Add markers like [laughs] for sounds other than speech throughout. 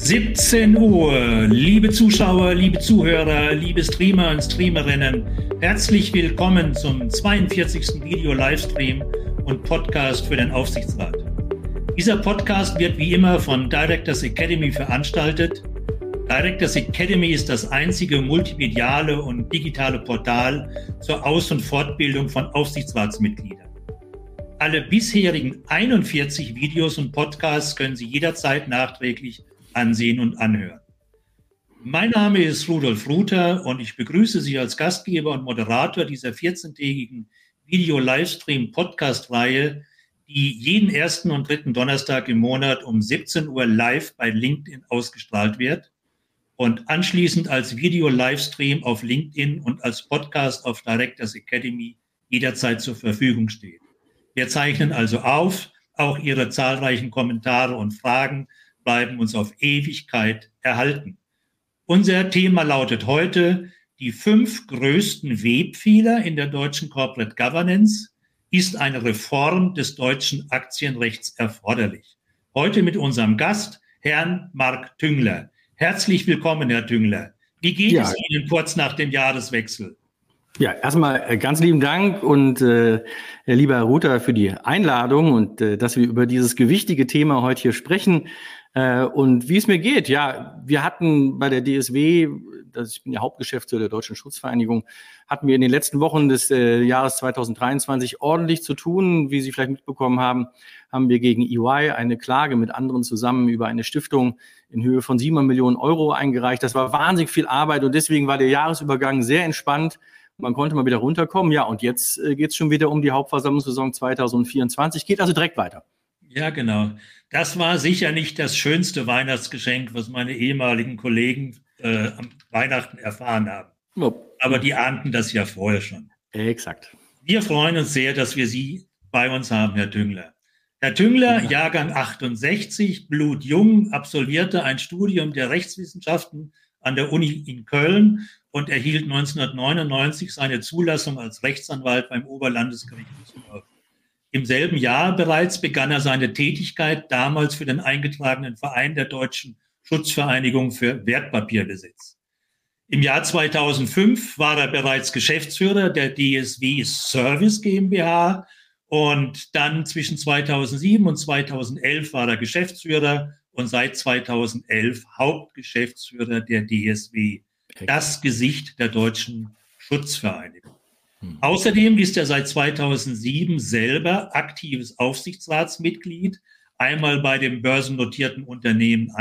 17 Uhr. Liebe Zuschauer, liebe Zuhörer, liebe Streamer und Streamerinnen, herzlich willkommen zum 42. Video-Livestream und Podcast für den Aufsichtsrat. Dieser Podcast wird wie immer von Directors Academy veranstaltet. Directors Academy ist das einzige multimediale und digitale Portal zur Aus- und Fortbildung von Aufsichtsratsmitgliedern. Alle bisherigen 41 Videos und Podcasts können Sie jederzeit nachträglich ansehen und anhören. Mein Name ist Rudolf Ruther und ich begrüße Sie als Gastgeber und Moderator dieser 14-tägigen Video-Livestream-Podcast-Reihe, die jeden ersten und dritten Donnerstag im Monat um 17 Uhr live bei LinkedIn ausgestrahlt wird und anschließend als Video-Livestream auf LinkedIn und als Podcast auf Directors Academy jederzeit zur Verfügung steht. Wir zeichnen also auf, auch Ihre zahlreichen Kommentare und Fragen bleiben uns auf Ewigkeit erhalten. Unser Thema lautet heute, die fünf größten Webfehler in der deutschen Corporate Governance. Ist eine Reform des deutschen Aktienrechts erforderlich? Heute mit unserem Gast, Herrn Marc Tüngler. Herzlich willkommen, Herr Tüngler. Wie geht ja. es Ihnen kurz nach dem Jahreswechsel? Ja, erstmal äh, ganz lieben Dank und äh, lieber Herr Ruther für die Einladung und äh, dass wir über dieses gewichtige Thema heute hier sprechen. Äh, und wie es mir geht, ja, wir hatten bei der DSW, das ich bin ja Hauptgeschäftsführer der Deutschen Schutzvereinigung, hatten wir in den letzten Wochen des äh, Jahres 2023 ordentlich zu tun. Wie Sie vielleicht mitbekommen haben, haben wir gegen EY eine Klage mit anderen zusammen über eine Stiftung in Höhe von 7 Millionen Euro eingereicht. Das war wahnsinnig viel Arbeit und deswegen war der Jahresübergang sehr entspannt. Man konnte mal wieder runterkommen. Ja, und jetzt äh, geht es schon wieder um die Hauptversammlungssaison 2024. Geht also direkt weiter. Ja, genau. Das war sicher nicht das schönste Weihnachtsgeschenk, was meine ehemaligen Kollegen äh, am Weihnachten erfahren haben. Aber die ahnten das ja vorher schon. Exakt. Wir freuen uns sehr, dass wir Sie bei uns haben, Herr Tüngler. Herr Tüngler, ja. Jahrgang 68, blutjung, absolvierte ein Studium der Rechtswissenschaften an der Uni in Köln und erhielt 1999 seine Zulassung als Rechtsanwalt beim Oberlandesgericht Düsseldorf. Im selben Jahr bereits begann er seine Tätigkeit damals für den eingetragenen Verein der Deutschen Schutzvereinigung für Wertpapierbesitz. Im Jahr 2005 war er bereits Geschäftsführer der DSW Service GmbH und dann zwischen 2007 und 2011 war er Geschäftsführer und seit 2011 Hauptgeschäftsführer der DSW, das Gesicht der Deutschen Schutzvereinigung. Hm. Außerdem ist er seit 2007 selber aktives Aufsichtsratsmitglied, einmal bei dem börsennotierten Unternehmen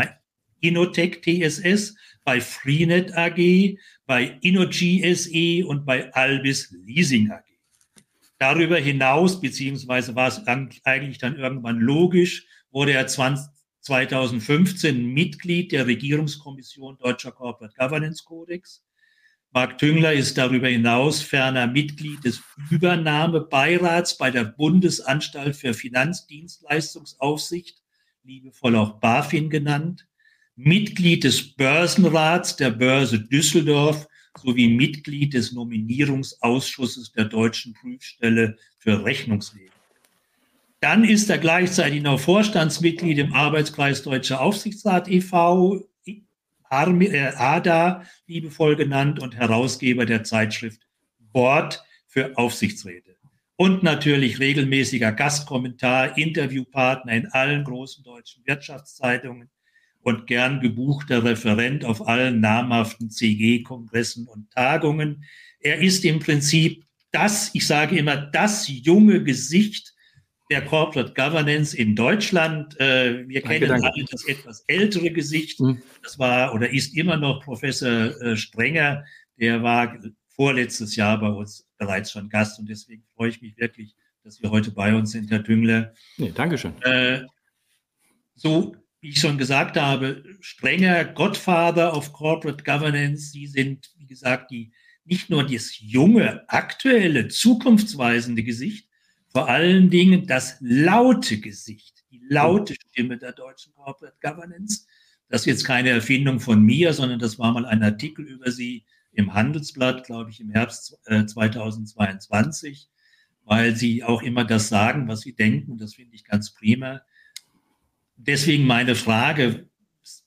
Inotech TSS, bei Freenet AG, bei Innogy SE und bei Albis Leasing AG. Darüber hinaus, beziehungsweise war es eigentlich dann irgendwann logisch, wurde er 20, 2015 Mitglied der Regierungskommission Deutscher Corporate Governance Codex Marc Tüngler ist darüber hinaus ferner Mitglied des Übernahmebeirats bei der Bundesanstalt für Finanzdienstleistungsaufsicht, liebevoll auch BaFin genannt, Mitglied des Börsenrats der Börse Düsseldorf sowie Mitglied des Nominierungsausschusses der Deutschen Prüfstelle für Rechnungswesen. Dann ist er gleichzeitig noch Vorstandsmitglied im Arbeitskreis Deutscher Aufsichtsrat e.V., äh, ADA, liebevoll genannt, und Herausgeber der Zeitschrift Board für Aufsichtsräte. Und natürlich regelmäßiger Gastkommentar, Interviewpartner in allen großen deutschen Wirtschaftszeitungen und gern gebuchter Referent auf allen namhaften CG-Kongressen und Tagungen. Er ist im Prinzip das, ich sage immer, das junge Gesicht der Corporate Governance in Deutschland. Äh, wir danke, kennen danke. alle das etwas ältere Gesicht. Mhm. Das war oder ist immer noch Professor äh, Strenger. Der war vorletztes Jahr bei uns bereits schon Gast und deswegen freue ich mich wirklich, dass wir heute bei uns sind, Herr Tüngler. Nee, Dankeschön. Äh, so wie ich schon gesagt habe, strenger Godfather of Corporate Governance. Sie sind, wie gesagt, die, nicht nur das junge, aktuelle, zukunftsweisende Gesicht, vor allen Dingen das laute Gesicht, die laute Stimme der deutschen Corporate Governance. Das ist jetzt keine Erfindung von mir, sondern das war mal ein Artikel über sie im Handelsblatt, glaube ich, im Herbst 2022, äh, weil sie auch immer das sagen, was sie denken. Das finde ich ganz prima. Deswegen meine Frage.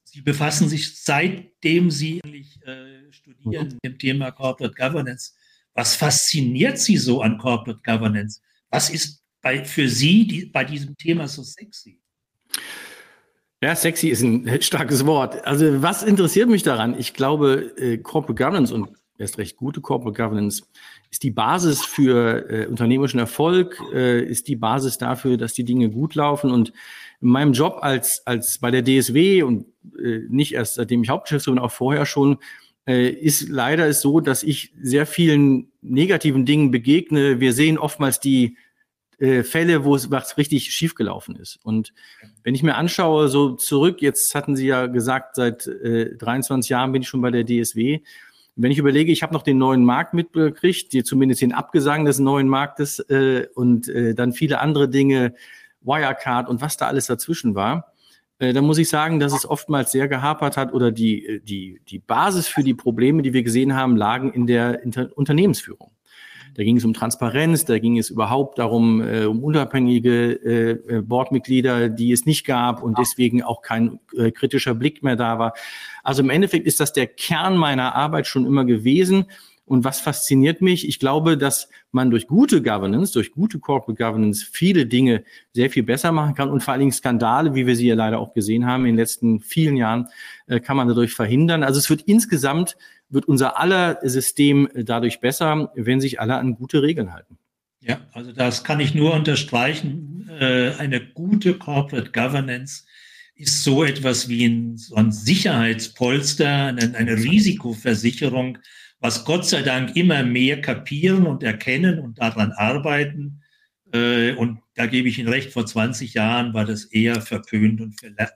Sie befassen sich seitdem Sie äh, studieren mit dem Thema Corporate Governance. Was fasziniert Sie so an Corporate Governance? Was ist bei, für Sie die, bei diesem Thema so sexy? Ja, sexy ist ein [laughs] starkes Wort. Also was interessiert mich daran? Ich glaube, äh, Corporate Governance und erst recht gute Corporate Governance ist die Basis für äh, unternehmerischen Erfolg, äh, ist die Basis dafür, dass die Dinge gut laufen. Und in meinem Job als, als bei der DSW und äh, nicht erst seitdem ich Hauptgeschäftsführer auch vorher schon, ist leider ist so, dass ich sehr vielen negativen Dingen begegne. Wir sehen oftmals die äh, Fälle, wo es was richtig schiefgelaufen ist. Und wenn ich mir anschaue, so zurück, jetzt hatten Sie ja gesagt, seit äh, 23 Jahren bin ich schon bei der DSW. Wenn ich überlege, ich habe noch den neuen Markt mitbekriegt, die, zumindest den Abgesang des neuen Marktes äh, und äh, dann viele andere Dinge, Wirecard und was da alles dazwischen war, äh, dann muss ich sagen, dass es oftmals sehr gehapert hat oder die, äh, die, die Basis für die Probleme, die wir gesehen haben, lagen in der Inter Unternehmensführung. Da ging es um Transparenz, da ging es überhaupt darum, äh, um unabhängige äh, äh, Boardmitglieder, die es nicht gab und deswegen auch kein äh, kritischer Blick mehr da war. Also im Endeffekt ist das der Kern meiner Arbeit schon immer gewesen. Und was fasziniert mich? Ich glaube, dass man durch gute Governance, durch gute Corporate Governance viele Dinge sehr viel besser machen kann und vor allen Dingen Skandale, wie wir sie ja leider auch gesehen haben in den letzten vielen Jahren, äh, kann man dadurch verhindern. Also es wird insgesamt wird unser aller System dadurch besser, wenn sich alle an gute Regeln halten. Ja, also das kann ich nur unterstreichen. Äh, eine gute Corporate Governance ist so etwas wie ein, so ein Sicherheitspolster, eine, eine Risikoversicherung, was Gott sei Dank immer mehr kapieren und erkennen und daran arbeiten. Äh, und da gebe ich Ihnen recht, vor 20 Jahren war das eher verpönt und äh,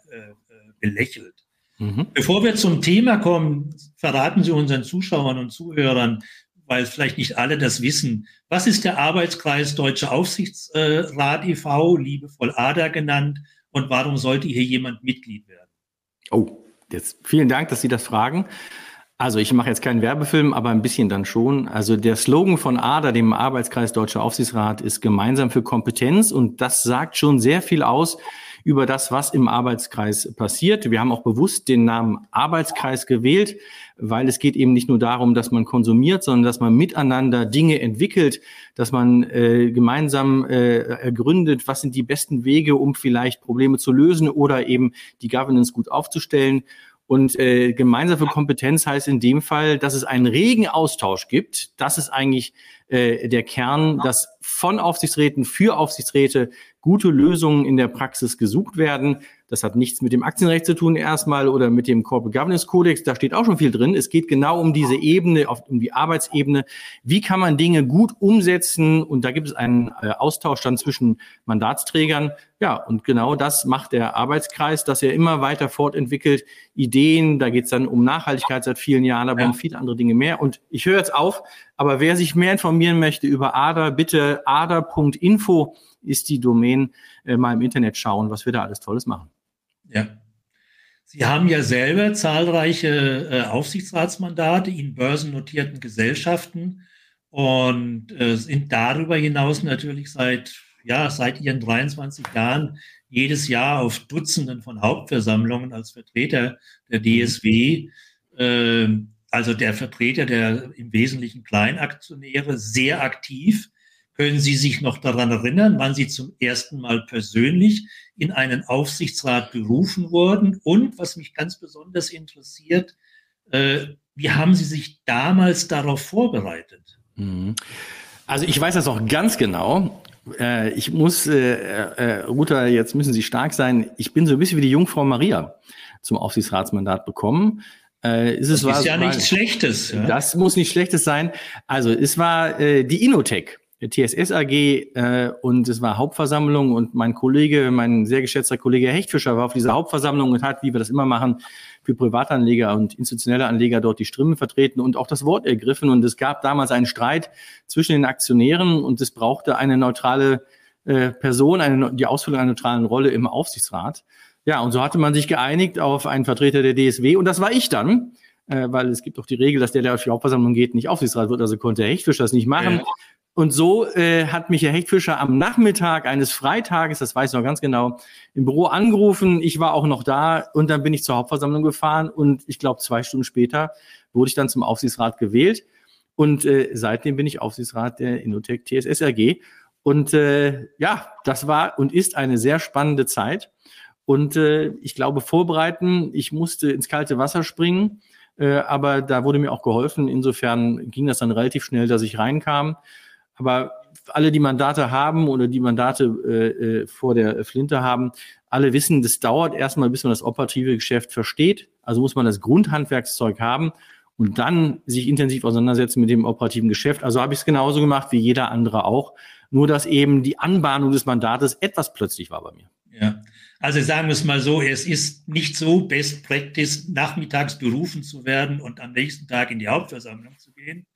belächelt. Mhm. Bevor wir zum Thema kommen, verraten Sie unseren Zuschauern und Zuhörern, weil vielleicht nicht alle das wissen, was ist der Arbeitskreis Deutsche Aufsichtsrat e.V., liebevoll ADA genannt, und warum sollte hier jemand Mitglied werden? Oh, jetzt vielen Dank, dass Sie das fragen. Also ich mache jetzt keinen Werbefilm, aber ein bisschen dann schon. Also der Slogan von ADA, dem Arbeitskreis Deutscher Aufsichtsrat, ist gemeinsam für Kompetenz und das sagt schon sehr viel aus über das, was im Arbeitskreis passiert. Wir haben auch bewusst den Namen Arbeitskreis gewählt, weil es geht eben nicht nur darum, dass man konsumiert, sondern dass man miteinander Dinge entwickelt, dass man äh, gemeinsam äh, ergründet, was sind die besten Wege, um vielleicht Probleme zu lösen oder eben die Governance gut aufzustellen. Und äh, gemeinsam für Kompetenz heißt in dem Fall, dass es einen regen Austausch gibt. Das ist eigentlich äh, der Kern, dass von Aufsichtsräten für Aufsichtsräte gute Lösungen in der Praxis gesucht werden. Das hat nichts mit dem Aktienrecht zu tun erstmal oder mit dem Corporate Governance Codex. Da steht auch schon viel drin. Es geht genau um diese Ebene, um die Arbeitsebene. Wie kann man Dinge gut umsetzen? Und da gibt es einen äh, Austausch dann zwischen Mandatsträgern. Ja, und genau das macht der Arbeitskreis, dass er immer weiter fortentwickelt. Ideen, da geht es dann um Nachhaltigkeit seit vielen Jahren, aber ja. um viele andere Dinge mehr. Und ich höre jetzt auf, aber wer sich mehr informieren möchte über ADA, bitte ada.info ist die Domain. Äh, mal im Internet schauen, was wir da alles Tolles machen. Ja. Sie haben ja selber zahlreiche äh, Aufsichtsratsmandate in börsennotierten Gesellschaften und äh, sind darüber hinaus natürlich seit, ja, seit Ihren 23 Jahren jedes Jahr auf Dutzenden von Hauptversammlungen als Vertreter der DSW, äh, also der Vertreter der im Wesentlichen Kleinaktionäre, sehr aktiv. Können Sie sich noch daran erinnern, wann Sie zum ersten Mal persönlich in einen Aufsichtsrat berufen wurden? Und was mich ganz besonders interessiert, äh, wie haben Sie sich damals darauf vorbereitet? Mhm. Also ich weiß das auch ganz genau. Äh, ich muss, äh, äh, Ruta, jetzt müssen Sie stark sein. Ich bin so ein bisschen wie die Jungfrau Maria zum Aufsichtsratsmandat bekommen. Äh, ist es das ist war, ja nichts Schlechtes. Ja? Das muss nicht Schlechtes sein. Also es war äh, die Inotech TSS AG äh, und es war Hauptversammlung und mein Kollege, mein sehr geschätzter Kollege Hechtfischer war auf dieser Hauptversammlung und hat, wie wir das immer machen, für Privatanleger und institutionelle Anleger dort die Stimmen vertreten und auch das Wort ergriffen. Und es gab damals einen Streit zwischen den Aktionären und es brauchte eine neutrale äh, Person, eine, die Ausfüllung einer neutralen Rolle im Aufsichtsrat. Ja, und so hatte man sich geeinigt auf einen Vertreter der DSW und das war ich dann äh, weil es gibt auch die Regel, dass der, der auf die Hauptversammlung geht, nicht Aufsichtsrat wird, also konnte Herr Hechtfischer das nicht machen. Ja. Und so äh, hat mich Herr Hechtfischer am Nachmittag eines Freitages, das weiß ich noch ganz genau, im Büro angerufen. Ich war auch noch da und dann bin ich zur Hauptversammlung gefahren und ich glaube zwei Stunden später wurde ich dann zum Aufsichtsrat gewählt und äh, seitdem bin ich Aufsichtsrat der Innotech TSS AG. Und äh, ja, das war und ist eine sehr spannende Zeit. Und äh, ich glaube, vorbereiten, ich musste ins kalte Wasser springen, äh, aber da wurde mir auch geholfen. Insofern ging das dann relativ schnell, dass ich reinkam. Aber alle, die Mandate haben oder die Mandate äh, äh, vor der Flinte haben, alle wissen, das dauert erstmal, bis man das operative Geschäft versteht. Also muss man das Grundhandwerkszeug haben und dann sich intensiv auseinandersetzen mit dem operativen Geschäft. Also habe ich es genauso gemacht wie jeder andere auch. Nur dass eben die Anbahnung des Mandates etwas plötzlich war bei mir. Ja. Also sagen wir es mal so, es ist nicht so Best Practice, nachmittags berufen zu werden und am nächsten Tag in die Hauptversammlung zu gehen.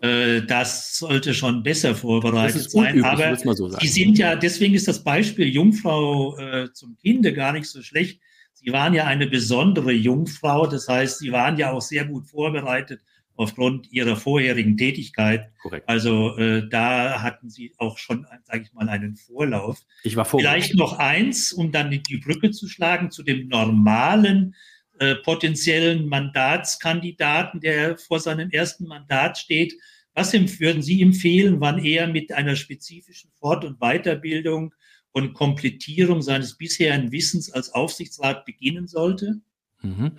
Äh, das sollte schon besser vorbereitet sein. Aber so Sie sind ja, deswegen ist das Beispiel Jungfrau äh, zum Kinde gar nicht so schlecht. Sie waren ja eine besondere Jungfrau, das heißt, Sie waren ja auch sehr gut vorbereitet aufgrund Ihrer vorherigen Tätigkeit. Korrekt. Also äh, da hatten Sie auch schon, sage ich mal, einen Vorlauf. Ich war vorbereitet. Vielleicht noch eins, um dann die Brücke zu schlagen zu dem normalen äh, potenziellen Mandatskandidaten, der vor seinem ersten Mandat steht. Was würden Sie empfehlen, wann er mit einer spezifischen Fort- und Weiterbildung und Komplettierung seines bisherigen Wissens als Aufsichtsrat beginnen sollte? Mhm.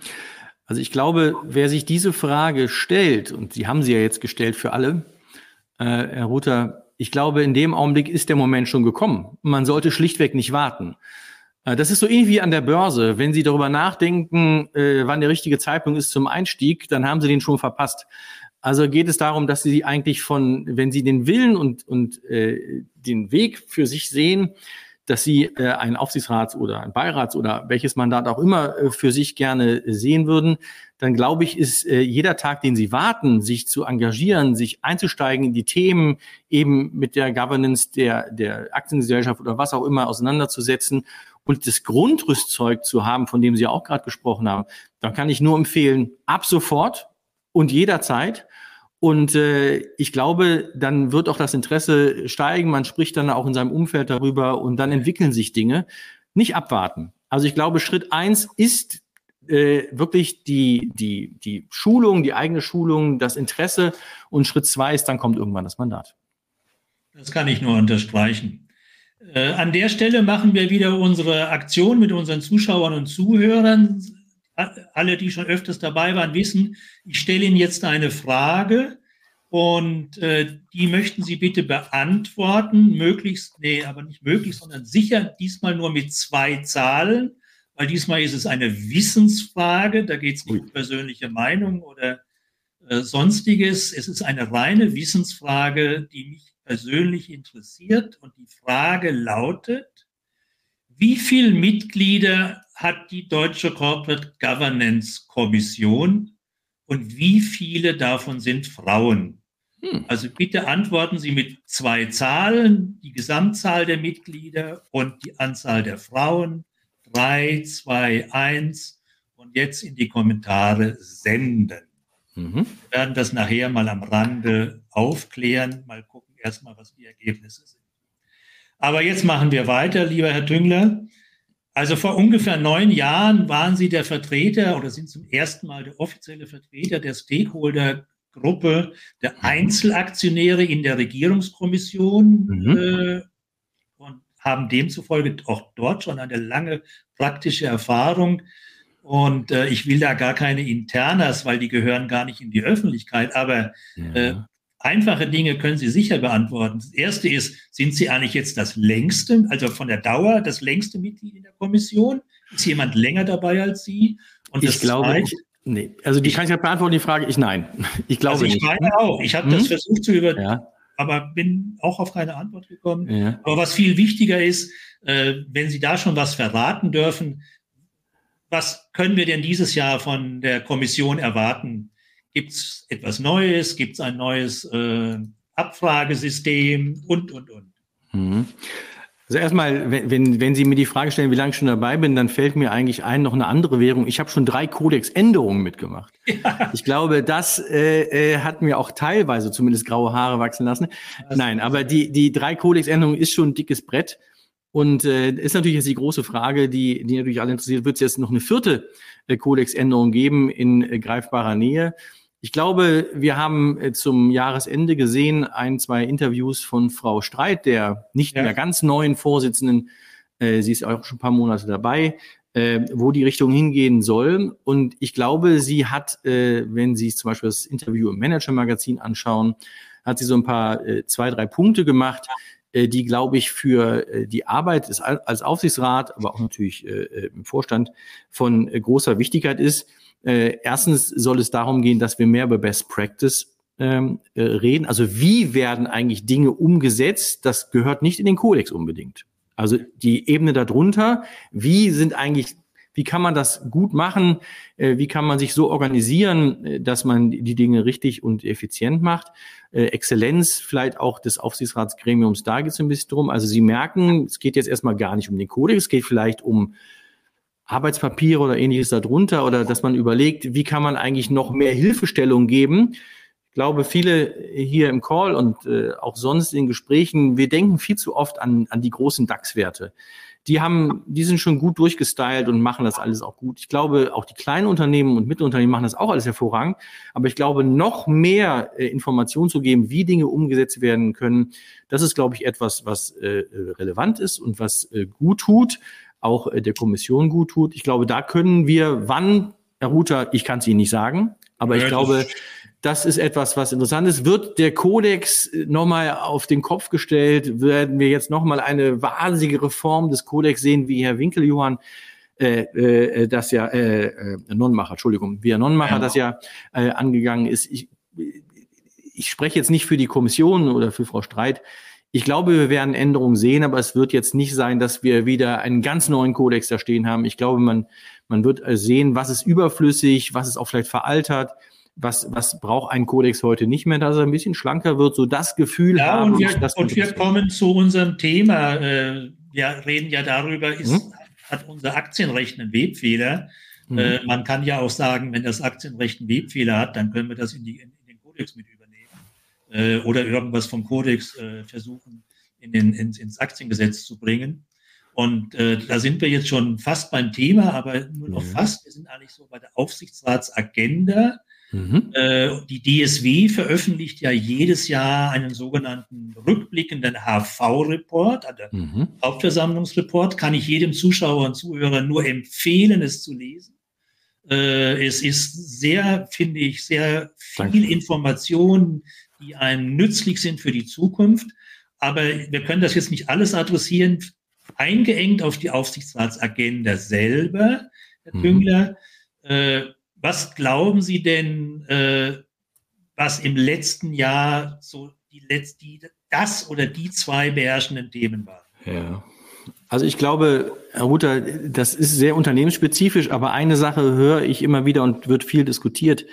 Also ich glaube, wer sich diese Frage stellt, und Sie haben sie ja jetzt gestellt für alle, äh, Herr Ruther, ich glaube, in dem Augenblick ist der Moment schon gekommen. Man sollte schlichtweg nicht warten. Äh, das ist so ähnlich wie an der Börse. Wenn Sie darüber nachdenken, äh, wann der richtige Zeitpunkt ist zum Einstieg, dann haben Sie den schon verpasst. Also geht es darum, dass Sie eigentlich von, wenn Sie den Willen und, und äh, den Weg für sich sehen, dass Sie äh, einen Aufsichtsrats- oder ein Beirats- oder welches Mandat auch immer äh, für sich gerne sehen würden, dann glaube ich, ist äh, jeder Tag, den Sie warten, sich zu engagieren, sich einzusteigen in die Themen, eben mit der Governance der, der Aktiengesellschaft oder was auch immer auseinanderzusetzen und das Grundrüstzeug zu haben, von dem Sie auch gerade gesprochen haben, dann kann ich nur empfehlen, ab sofort und jederzeit. Und äh, ich glaube, dann wird auch das Interesse steigen. Man spricht dann auch in seinem Umfeld darüber und dann entwickeln sich Dinge. Nicht abwarten. Also ich glaube, Schritt eins ist äh, wirklich die, die, die Schulung, die eigene Schulung, das Interesse. Und Schritt zwei ist, dann kommt irgendwann das Mandat. Das kann ich nur unterstreichen. Äh, an der Stelle machen wir wieder unsere Aktion mit unseren Zuschauern und Zuhörern. Alle, die schon öfters dabei waren, wissen, ich stelle Ihnen jetzt eine Frage und äh, die möchten Sie bitte beantworten, möglichst, nee, aber nicht möglich, sondern sicher diesmal nur mit zwei Zahlen, weil diesmal ist es eine Wissensfrage, da geht es nicht um persönliche Meinung oder äh, sonstiges. Es ist eine reine Wissensfrage, die mich persönlich interessiert. Und die Frage lautet, wie viele Mitglieder hat die Deutsche Corporate Governance Kommission und wie viele davon sind Frauen? Hm. Also bitte antworten Sie mit zwei Zahlen, die Gesamtzahl der Mitglieder und die Anzahl der Frauen. Drei, zwei, eins und jetzt in die Kommentare senden. Mhm. Wir werden das nachher mal am Rande aufklären, mal gucken erstmal, was die Ergebnisse sind. Aber jetzt machen wir weiter, lieber Herr Tüngler. Also vor ungefähr neun Jahren waren Sie der Vertreter oder sind zum ersten Mal der offizielle Vertreter der Stakeholder-Gruppe der. Einzelaktionäre in der Regierungskommission mhm. äh, und haben demzufolge auch dort schon eine lange praktische Erfahrung. Und äh, ich will da gar keine Internas, weil die gehören gar nicht in die Öffentlichkeit. Aber ja. äh, Einfache Dinge können Sie sicher beantworten. Das erste ist, sind Sie eigentlich jetzt das längste, also von der Dauer, das längste Mitglied in der Kommission? Ist jemand länger dabei als Sie? Und ich glaube, zweite, nee. Also die kann ich ja beantworten, die Frage, ich nein. [laughs] Ich glaube also ich nicht. meine auch. Ich habe hm? das versucht zu über, ja. aber bin auch auf keine Antwort gekommen. Ja. Aber was viel wichtiger ist, äh, wenn Sie da schon was verraten dürfen, was können wir denn dieses Jahr von der Kommission erwarten? Gibt es etwas Neues? Gibt es ein neues äh, Abfragesystem und, und, und? Mhm. Also erstmal, wenn, wenn, wenn Sie mir die Frage stellen, wie lange ich schon dabei bin, dann fällt mir eigentlich ein, noch eine andere Währung. Ich habe schon drei Kodexänderungen mitgemacht. Ja. Ich glaube, das äh, äh, hat mir auch teilweise zumindest graue Haare wachsen lassen. Das Nein, aber die, die drei Kodexänderungen ist schon ein dickes Brett. Und äh, ist natürlich jetzt die große Frage, die, die natürlich alle interessiert, wird es jetzt noch eine vierte äh, Kodexänderung geben in äh, greifbarer Nähe? Ich glaube, wir haben äh, zum Jahresende gesehen ein, zwei Interviews von Frau Streit, der nicht ja. mehr ganz neuen Vorsitzenden. Äh, sie ist auch schon ein paar Monate dabei, äh, wo die Richtung hingehen soll. Und ich glaube, sie hat, äh, wenn Sie zum Beispiel das Interview im Manager-Magazin anschauen, hat sie so ein paar, äh, zwei, drei Punkte gemacht, äh, die, glaube ich, für die Arbeit des, als Aufsichtsrat, aber auch natürlich im Vorstand von großer Wichtigkeit ist. Äh, erstens soll es darum gehen, dass wir mehr über Best Practice ähm, äh, reden. Also wie werden eigentlich Dinge umgesetzt? Das gehört nicht in den Kodex unbedingt. Also die Ebene darunter, wie sind eigentlich, wie kann man das gut machen? Äh, wie kann man sich so organisieren, äh, dass man die Dinge richtig und effizient macht? Äh, Exzellenz vielleicht auch des Aufsichtsratsgremiums, da geht es ein bisschen drum. Also Sie merken, es geht jetzt erstmal gar nicht um den Kodex, es geht vielleicht um Arbeitspapiere oder ähnliches darunter oder dass man überlegt, wie kann man eigentlich noch mehr Hilfestellung geben. Ich glaube, viele hier im Call und äh, auch sonst in Gesprächen, wir denken viel zu oft an, an die großen DAX-Werte. Die haben, die sind schon gut durchgestylt und machen das alles auch gut. Ich glaube, auch die kleinen Unternehmen und Mittelunternehmen machen das auch alles hervorragend. Aber ich glaube, noch mehr äh, Informationen zu geben, wie Dinge umgesetzt werden können, das ist, glaube ich, etwas, was äh, relevant ist und was äh, gut tut auch äh, der Kommission gut tut. Ich glaube, da können wir, wann, Herr Ruther, ich kann es Ihnen nicht sagen, aber ich ja, glaube, das ist etwas, was interessant ist. Wird der Kodex äh, nochmal auf den Kopf gestellt? Werden wir jetzt nochmal eine wahnsinnige Reform des Kodex sehen, wie Herr Winkeljohann äh, äh, das ja, äh, äh, Nonnenmacher, Entschuldigung, wie Herr Nonnenmacher ja. das ja äh, angegangen ist. Ich, ich spreche jetzt nicht für die Kommission oder für Frau Streit. Ich glaube, wir werden Änderungen sehen, aber es wird jetzt nicht sein, dass wir wieder einen ganz neuen Kodex da stehen haben. Ich glaube, man, man wird sehen, was ist überflüssig, was ist auch vielleicht veraltert, was, was braucht ein Kodex heute nicht mehr, dass er ein bisschen schlanker wird, so das Gefühl ja, haben. Und wir, und wir kommen zu unserem Thema. Äh, wir reden ja darüber, ist, hm? hat unser Aktienrecht einen Webfehler? Hm. Äh, man kann ja auch sagen, wenn das Aktienrecht einen Webfehler hat, dann können wir das in, die, in den Kodex mit übernehmen äh, oder irgendwas vom Kodex äh, versuchen, in den, ins, ins Aktiengesetz zu bringen. Und äh, da sind wir jetzt schon fast beim Thema, aber nur noch ja. fast. Wir sind eigentlich so bei der Aufsichtsratsagenda. Mhm. Äh, die DSW veröffentlicht ja jedes Jahr einen sogenannten rückblickenden HV-Report, also mhm. Hauptversammlungsreport. Kann ich jedem Zuschauer und Zuhörer nur empfehlen, es zu lesen. Äh, es ist sehr, finde ich, sehr viel Danke. Information, die einem nützlich sind für die Zukunft. Aber wir können das jetzt nicht alles adressieren, eingeengt auf die Aufsichtsratsagenda selber, Herr mhm. Tüngler. Äh, was glauben Sie denn, äh, was im letzten Jahr so die, die, das oder die zwei beherrschenden Themen waren? Ja. Also ich glaube, Herr Ruther, das ist sehr unternehmensspezifisch, aber eine Sache höre ich immer wieder und wird viel diskutiert.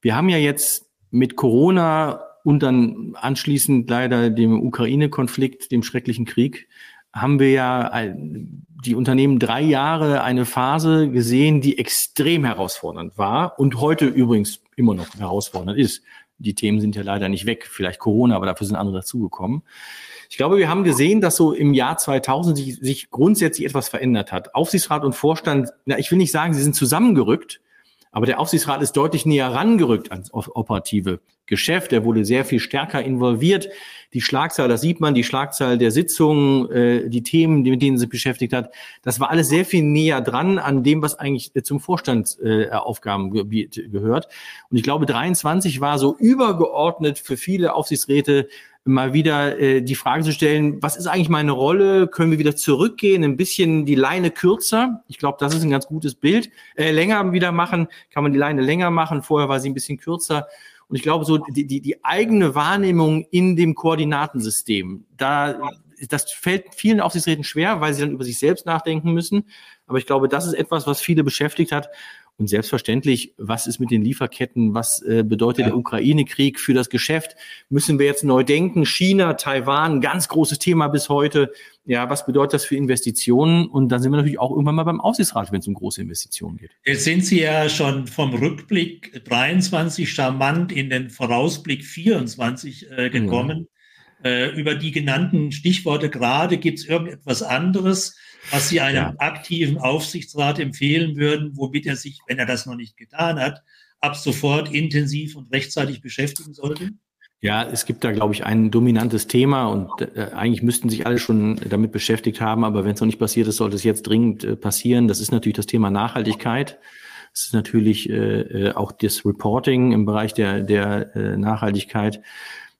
Wir haben ja jetzt mit Corona und dann anschließend leider dem Ukraine-Konflikt, dem schrecklichen Krieg, haben wir ja die Unternehmen drei Jahre eine Phase gesehen, die extrem herausfordernd war und heute übrigens immer noch herausfordernd ist. Die Themen sind ja leider nicht weg, vielleicht Corona, aber dafür sind andere dazugekommen. Ich glaube, wir haben gesehen, dass so im Jahr 2000 sich, sich grundsätzlich etwas verändert hat. Aufsichtsrat und Vorstand, na, ich will nicht sagen, sie sind zusammengerückt, aber der Aufsichtsrat ist deutlich näher rangerückt ans operative Geschäft. Er wurde sehr viel stärker involviert. Die Schlagzahl, das sieht man, die Schlagzahl der Sitzungen, äh, die Themen, mit denen sie beschäftigt hat, das war alles sehr viel näher dran an dem, was eigentlich zum Vorstandsaufgabengebiet äh, gehört. Und ich glaube, 23 war so übergeordnet für viele Aufsichtsräte mal wieder äh, die Frage zu stellen, was ist eigentlich meine Rolle? Können wir wieder zurückgehen, ein bisschen die Leine kürzer? Ich glaube, das ist ein ganz gutes Bild. Äh, länger wieder machen, kann man die Leine länger machen. Vorher war sie ein bisschen kürzer. Und ich glaube, so die, die, die eigene Wahrnehmung in dem Koordinatensystem, da das fällt vielen Aufsichtsräten schwer, weil sie dann über sich selbst nachdenken müssen. Aber ich glaube, das ist etwas, was viele beschäftigt hat. Und selbstverständlich, was ist mit den Lieferketten? Was äh, bedeutet ja. der Ukraine-Krieg für das Geschäft? Müssen wir jetzt neu denken? China, Taiwan, ganz großes Thema bis heute. Ja, was bedeutet das für Investitionen? Und dann sind wir natürlich auch irgendwann mal beim Aufsichtsrat, wenn es um große Investitionen geht. Jetzt sind Sie ja schon vom Rückblick 23 charmant in den Vorausblick 24 äh, gekommen. Ja. Äh, über die genannten Stichworte gerade gibt es irgendetwas anderes, was Sie einem ja. aktiven Aufsichtsrat empfehlen würden, womit er sich, wenn er das noch nicht getan hat, ab sofort intensiv und rechtzeitig beschäftigen sollte? Ja, es gibt da, glaube ich, ein dominantes Thema und äh, eigentlich müssten sich alle schon damit beschäftigt haben, aber wenn es noch nicht passiert ist, sollte es jetzt dringend äh, passieren. Das ist natürlich das Thema Nachhaltigkeit. Es ist natürlich äh, äh auch das Reporting im Bereich der, der äh, Nachhaltigkeit.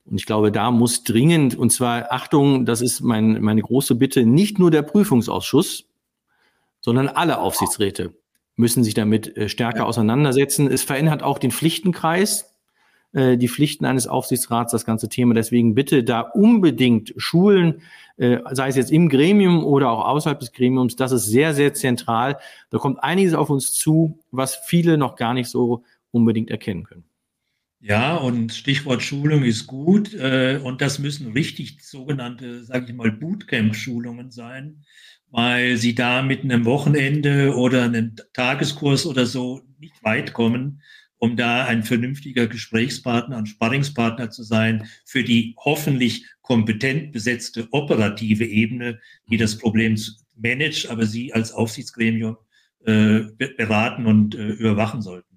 Und ich glaube, da muss dringend, und zwar Achtung, das ist mein, meine große Bitte, nicht nur der Prüfungsausschuss, sondern alle Aufsichtsräte müssen sich damit äh, stärker auseinandersetzen. Es verändert auch den Pflichtenkreis, äh, die Pflichten eines Aufsichtsrats, das ganze Thema. Deswegen bitte da unbedingt schulen, äh, sei es jetzt im Gremium oder auch außerhalb des Gremiums. Das ist sehr, sehr zentral. Da kommt einiges auf uns zu, was viele noch gar nicht so unbedingt erkennen können. Ja, und Stichwort Schulung ist gut. Äh, und das müssen richtig sogenannte, sage ich mal, Bootcamp-Schulungen sein, weil sie da mit einem Wochenende oder einem Tageskurs oder so nicht weit kommen, um da ein vernünftiger Gesprächspartner und Sparringspartner zu sein für die hoffentlich kompetent besetzte operative Ebene, die das Problem managt, aber sie als Aufsichtsgremium äh, beraten und äh, überwachen sollten.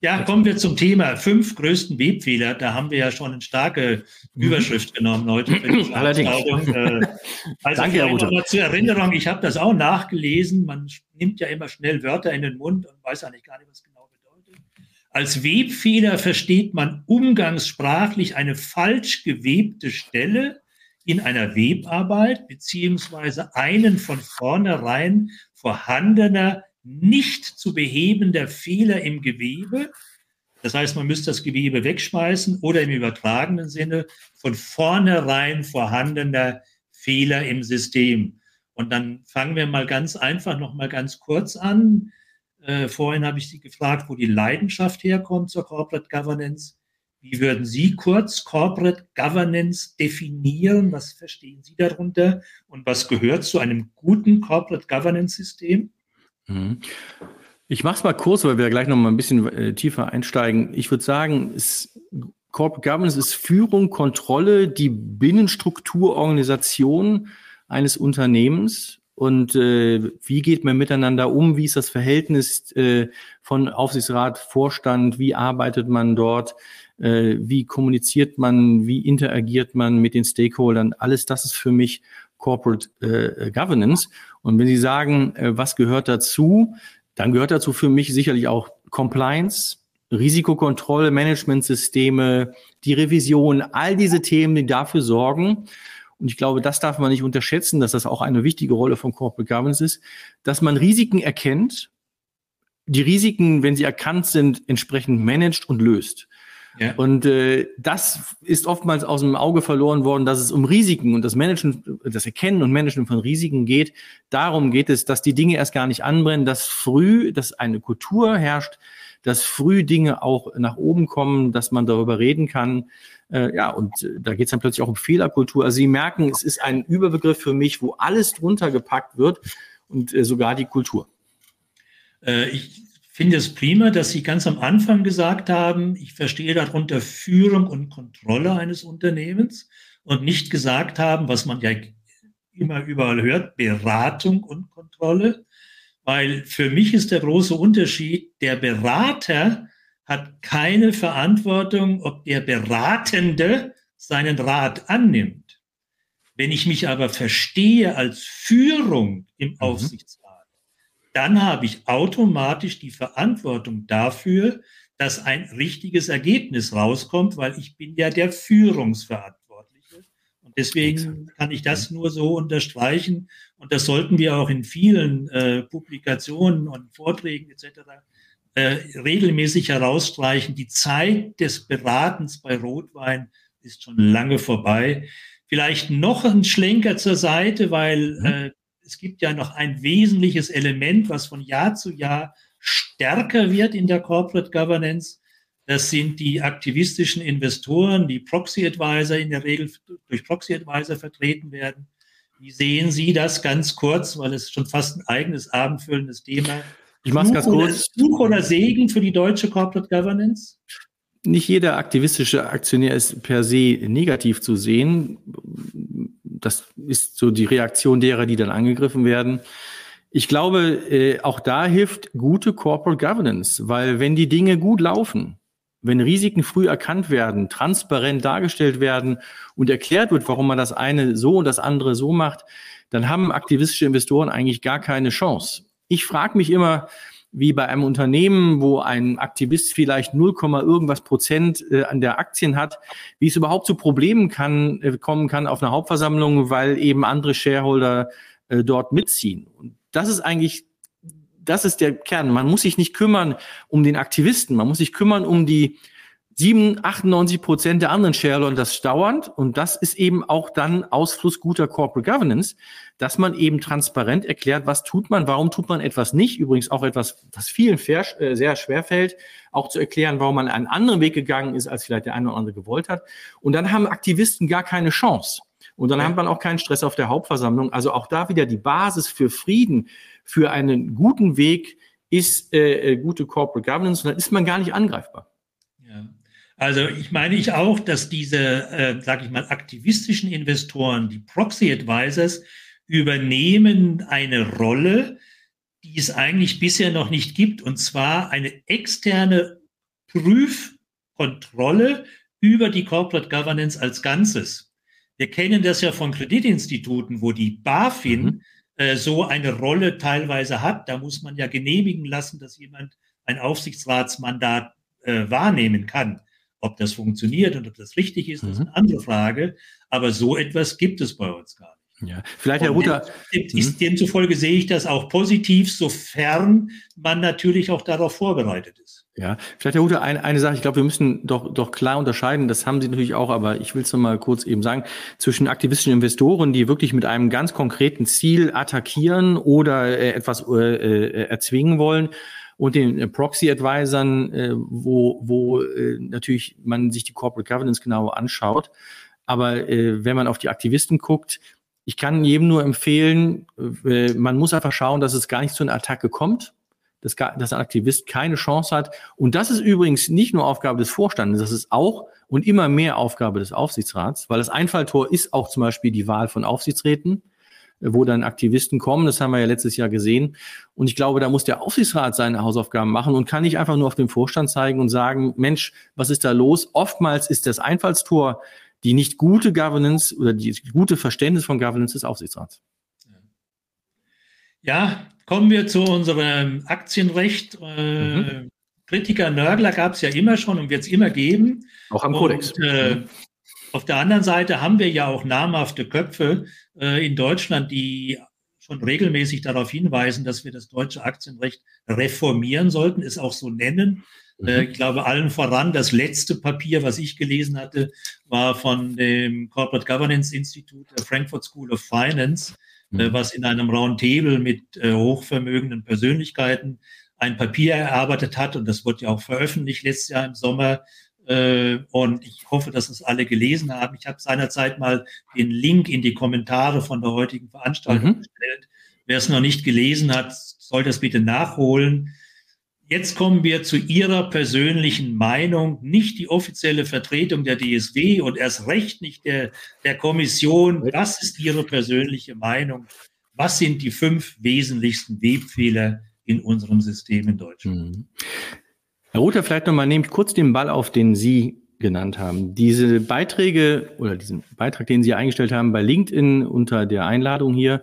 Ja, kommen wir zum Thema fünf größten Webfehler. Da haben wir ja schon eine starke mhm. Überschrift genommen heute für die [laughs] Allerdings. Äh, also Danke, Herr Ruther. zur Erinnerung, ich habe das auch nachgelesen. Man nimmt ja immer schnell Wörter in den Mund und weiß eigentlich gar nicht, was genau bedeutet. Als Webfehler versteht man umgangssprachlich eine falsch gewebte Stelle in einer Webarbeit beziehungsweise einen von vornherein vorhandener nicht zu behebender Fehler im Gewebe. Das heißt, man müsste das Gewebe wegschmeißen oder im übertragenen Sinne von vornherein vorhandener Fehler im System. Und dann fangen wir mal ganz einfach noch mal ganz kurz an. Äh, vorhin habe ich Sie gefragt, wo die Leidenschaft herkommt zur Corporate Governance. Wie würden Sie kurz Corporate Governance definieren? Was verstehen Sie darunter? Und was gehört zu einem guten Corporate Governance System? Mhm. Ich mache es mal kurz, weil wir gleich noch mal ein bisschen äh, tiefer einsteigen. Ich würde sagen, es, Corporate Governance ist Führung, Kontrolle, die Binnenstruktur, Organisation eines Unternehmens und äh, wie geht man miteinander um? Wie ist das Verhältnis äh, von Aufsichtsrat, Vorstand? Wie arbeitet man dort? Äh, wie kommuniziert man? Wie interagiert man mit den Stakeholdern? Alles das ist für mich Corporate äh, Governance. Und wenn Sie sagen, äh, was gehört dazu, dann gehört dazu für mich sicherlich auch Compliance, Risikokontrolle, Managementsysteme, die Revision, all diese Themen, die dafür sorgen. Und ich glaube, das darf man nicht unterschätzen, dass das auch eine wichtige Rolle von Corporate Governance ist, dass man Risiken erkennt, die Risiken, wenn sie erkannt sind, entsprechend managt und löst. Ja. Und äh, das ist oftmals aus dem Auge verloren worden, dass es um Risiken und das Managen, das Erkennen und Managen von Risiken geht. Darum geht es, dass die Dinge erst gar nicht anbrennen, dass früh, dass eine Kultur herrscht, dass früh Dinge auch nach oben kommen, dass man darüber reden kann. Äh, ja, und äh, da geht es dann plötzlich auch um Fehlerkultur. Also Sie merken, es ist ein Überbegriff für mich, wo alles drunter gepackt wird und äh, sogar die Kultur. Äh, ich finde es prima, dass Sie ganz am Anfang gesagt haben, ich verstehe darunter Führung und Kontrolle eines Unternehmens und nicht gesagt haben, was man ja immer überall hört, Beratung und Kontrolle. Weil für mich ist der große Unterschied, der Berater hat keine Verantwortung, ob der Beratende seinen Rat annimmt. Wenn ich mich aber verstehe als Führung im mhm. Aufsichtsrat, dann habe ich automatisch die Verantwortung dafür, dass ein richtiges Ergebnis rauskommt, weil ich bin ja der Führungsverantwortliche. Und deswegen kann ich das nur so unterstreichen. Und das sollten wir auch in vielen äh, Publikationen und Vorträgen etc. äh, regelmäßig herausstreichen. Die Zeit des Beratens bei Rotwein ist schon lange vorbei. Vielleicht noch ein Schlenker zur Seite, weil mhm. äh, es gibt ja noch ein wesentliches Element, was von Jahr zu Jahr stärker wird in der Corporate Governance. Das sind die aktivistischen Investoren, die Proxy Advisor in der Regel durch Proxy Advisor vertreten werden. Wie sehen Sie das ganz kurz, weil es schon fast ein eigenes abendfüllendes Thema ich mache es ganz kurz. Fluch oder Segen für die deutsche Corporate Governance? Nicht jeder aktivistische Aktionär ist per se negativ zu sehen. Das ist so die Reaktion derer, die dann angegriffen werden. Ich glaube, äh, auch da hilft gute Corporate Governance, weil wenn die Dinge gut laufen, wenn Risiken früh erkannt werden, transparent dargestellt werden und erklärt wird, warum man das eine so und das andere so macht, dann haben aktivistische Investoren eigentlich gar keine Chance. Ich frage mich immer, wie bei einem Unternehmen, wo ein Aktivist vielleicht 0, irgendwas Prozent äh, an der Aktien hat, wie es überhaupt zu Problemen kann, äh, kommen kann auf einer Hauptversammlung, weil eben andere Shareholder äh, dort mitziehen. Und das ist eigentlich, das ist der Kern. Man muss sich nicht kümmern um den Aktivisten, man muss sich kümmern um die 7, 98 Prozent der anderen Shareholder das dauernd. Und das ist eben auch dann Ausfluss guter Corporate Governance, dass man eben transparent erklärt, was tut man, warum tut man etwas nicht. Übrigens auch etwas, was vielen äh, sehr schwer fällt, auch zu erklären, warum man einen anderen Weg gegangen ist, als vielleicht der eine oder andere gewollt hat. Und dann haben Aktivisten gar keine Chance. Und dann ja. hat man auch keinen Stress auf der Hauptversammlung. Also auch da wieder die Basis für Frieden, für einen guten Weg ist äh, äh gute Corporate Governance. Und dann ist man gar nicht angreifbar. Also ich meine ich auch, dass diese, äh, sage ich mal, aktivistischen Investoren, die Proxy Advisors, übernehmen eine Rolle, die es eigentlich bisher noch nicht gibt, und zwar eine externe Prüfkontrolle über die Corporate Governance als Ganzes. Wir kennen das ja von Kreditinstituten, wo die BaFin mhm. äh, so eine Rolle teilweise hat. Da muss man ja genehmigen lassen, dass jemand ein Aufsichtsratsmandat äh, wahrnehmen kann. Ob das funktioniert und ob das richtig ist, mhm. ist eine andere Frage. Aber so etwas gibt es bei uns gar nicht. Ja, vielleicht Herr Ruther. Mhm. Demzufolge sehe ich das auch positiv, sofern man natürlich auch darauf vorbereitet ist. Ja, vielleicht Herr Ruther, eine, eine Sache, ich glaube, wir müssen doch, doch klar unterscheiden, das haben Sie natürlich auch, aber ich will es noch mal kurz eben sagen, zwischen aktivistischen Investoren, die wirklich mit einem ganz konkreten Ziel attackieren oder äh, etwas äh, äh erzwingen wollen und den äh, Proxy-Advisern, äh, wo, wo äh, natürlich man sich die Corporate Governance genau anschaut. Aber äh, wenn man auf die Aktivisten guckt, ich kann jedem nur empfehlen, äh, man muss einfach schauen, dass es gar nicht zu einer Attacke kommt, dass, dass ein Aktivist keine Chance hat. Und das ist übrigens nicht nur Aufgabe des Vorstandes, das ist auch und immer mehr Aufgabe des Aufsichtsrats, weil das Einfalltor ist auch zum Beispiel die Wahl von Aufsichtsräten wo dann Aktivisten kommen. Das haben wir ja letztes Jahr gesehen. Und ich glaube, da muss der Aufsichtsrat seine Hausaufgaben machen und kann nicht einfach nur auf den Vorstand zeigen und sagen, Mensch, was ist da los? Oftmals ist das Einfallstor die nicht gute Governance oder die gute Verständnis von Governance des Aufsichtsrats. Ja, kommen wir zu unserem Aktienrecht. Äh, mhm. Kritiker, Nörgler gab es ja immer schon und wird es immer geben. Auch am Kodex. Und, äh, mhm. Auf der anderen Seite haben wir ja auch namhafte Köpfe äh, in Deutschland, die schon regelmäßig darauf hinweisen, dass wir das deutsche Aktienrecht reformieren sollten, es auch so nennen. Mhm. Äh, ich glaube, allen voran, das letzte Papier, was ich gelesen hatte, war von dem Corporate Governance Institute der Frankfurt School of Finance, äh, mhm. äh, was in einem Roundtable mit äh, hochvermögenden Persönlichkeiten ein Papier erarbeitet hat. Und das wurde ja auch veröffentlicht letztes Jahr im Sommer, und ich hoffe, dass es alle gelesen haben. Ich habe seinerzeit mal den Link in die Kommentare von der heutigen Veranstaltung mhm. gestellt. Wer es noch nicht gelesen hat, soll das bitte nachholen. Jetzt kommen wir zu Ihrer persönlichen Meinung, nicht die offizielle Vertretung der DSW und erst recht nicht der, der Kommission. Was ist Ihre persönliche Meinung? Was sind die fünf wesentlichsten Webfehler in unserem System in Deutschland? Mhm. Herr Ruther, vielleicht nochmal nehme ich kurz den Ball auf, den Sie genannt haben. Diese Beiträge oder diesen Beitrag, den Sie eingestellt haben bei LinkedIn unter der Einladung hier,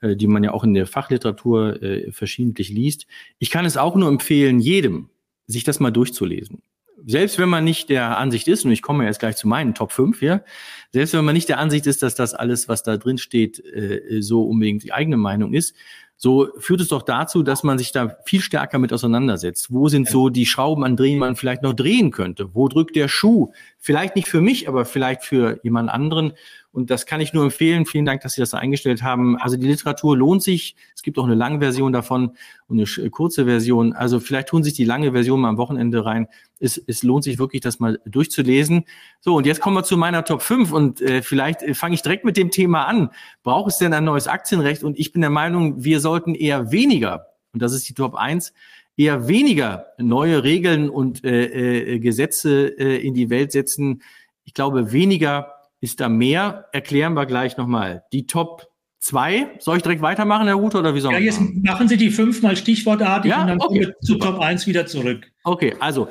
äh, die man ja auch in der Fachliteratur äh, verschiedentlich liest. Ich kann es auch nur empfehlen, jedem, sich das mal durchzulesen. Selbst wenn man nicht der Ansicht ist, und ich komme jetzt gleich zu meinen Top 5 hier, selbst wenn man nicht der Ansicht ist, dass das alles, was da drin steht, äh, so unbedingt die eigene Meinung ist, so führt es doch dazu, dass man sich da viel stärker mit auseinandersetzt. Wo sind so die Schrauben, an denen man vielleicht noch drehen könnte? Wo drückt der Schuh? Vielleicht nicht für mich, aber vielleicht für jemand anderen. Und das kann ich nur empfehlen. Vielen Dank, dass Sie das da eingestellt haben. Also die Literatur lohnt sich. Es gibt auch eine lange Version davon und eine kurze Version. Also vielleicht tun sich die lange Version mal am Wochenende rein. Es, es lohnt sich wirklich, das mal durchzulesen. So, und jetzt kommen wir zu meiner Top 5 und äh, vielleicht äh, fange ich direkt mit dem Thema an. Braucht es denn ein neues Aktienrecht? Und ich bin der Meinung, wir sollten eher weniger, und das ist die Top 1, eher weniger neue Regeln und äh, äh, Gesetze äh, in die Welt setzen. Ich glaube, weniger ist da mehr? Erklären wir gleich nochmal. Die Top zwei. Soll ich direkt weitermachen, Herr Rute, oder wie soll Ja, jetzt machen Sie die fünfmal stichwortartig ja? und dann okay. kommen wir zu Top 1 wieder zurück. Okay, also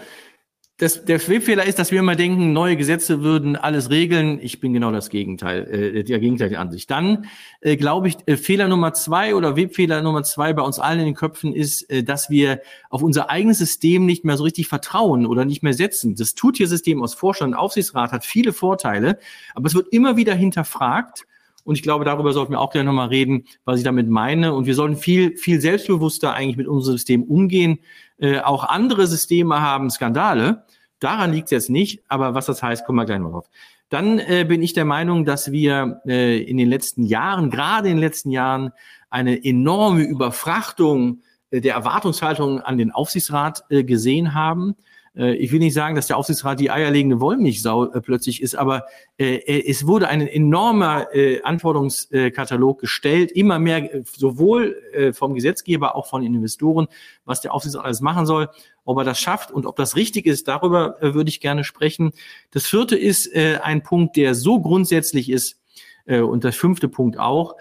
das, der Schwebfehler ist, dass wir immer denken, neue Gesetze würden alles regeln. Ich bin genau das Gegenteil, äh, der Gegenteil der Ansicht. Dann äh, glaube ich, äh, Fehler Nummer zwei oder Webfehler Nummer zwei bei uns allen in den Köpfen ist, äh, dass wir auf unser eigenes System nicht mehr so richtig vertrauen oder nicht mehr setzen. Das Tutiersystem aus Vorstand und Aufsichtsrat hat viele Vorteile, aber es wird immer wieder hinterfragt. Und ich glaube, darüber sollten wir auch gleich nochmal reden, was ich damit meine. Und wir sollten viel, viel selbstbewusster eigentlich mit unserem System umgehen. Äh, auch andere Systeme haben Skandale. Daran liegt es jetzt nicht, aber was das heißt, kommen wir gleich noch drauf. Dann äh, bin ich der Meinung, dass wir äh, in den letzten Jahren, gerade in den letzten Jahren, eine enorme Überfrachtung äh, der Erwartungshaltung an den Aufsichtsrat äh, gesehen haben. Äh, ich will nicht sagen, dass der Aufsichtsrat die eierlegende Wollmilchsau äh, plötzlich ist, aber äh, es wurde ein enormer Anforderungskatalog gestellt, immer mehr sowohl vom Gesetzgeber, auch von den Investoren, was der Aufsichtsrat alles machen soll. Ob er das schafft und ob das richtig ist, darüber würde ich gerne sprechen. Das vierte ist ein Punkt, der so grundsätzlich ist, und der fünfte Punkt auch,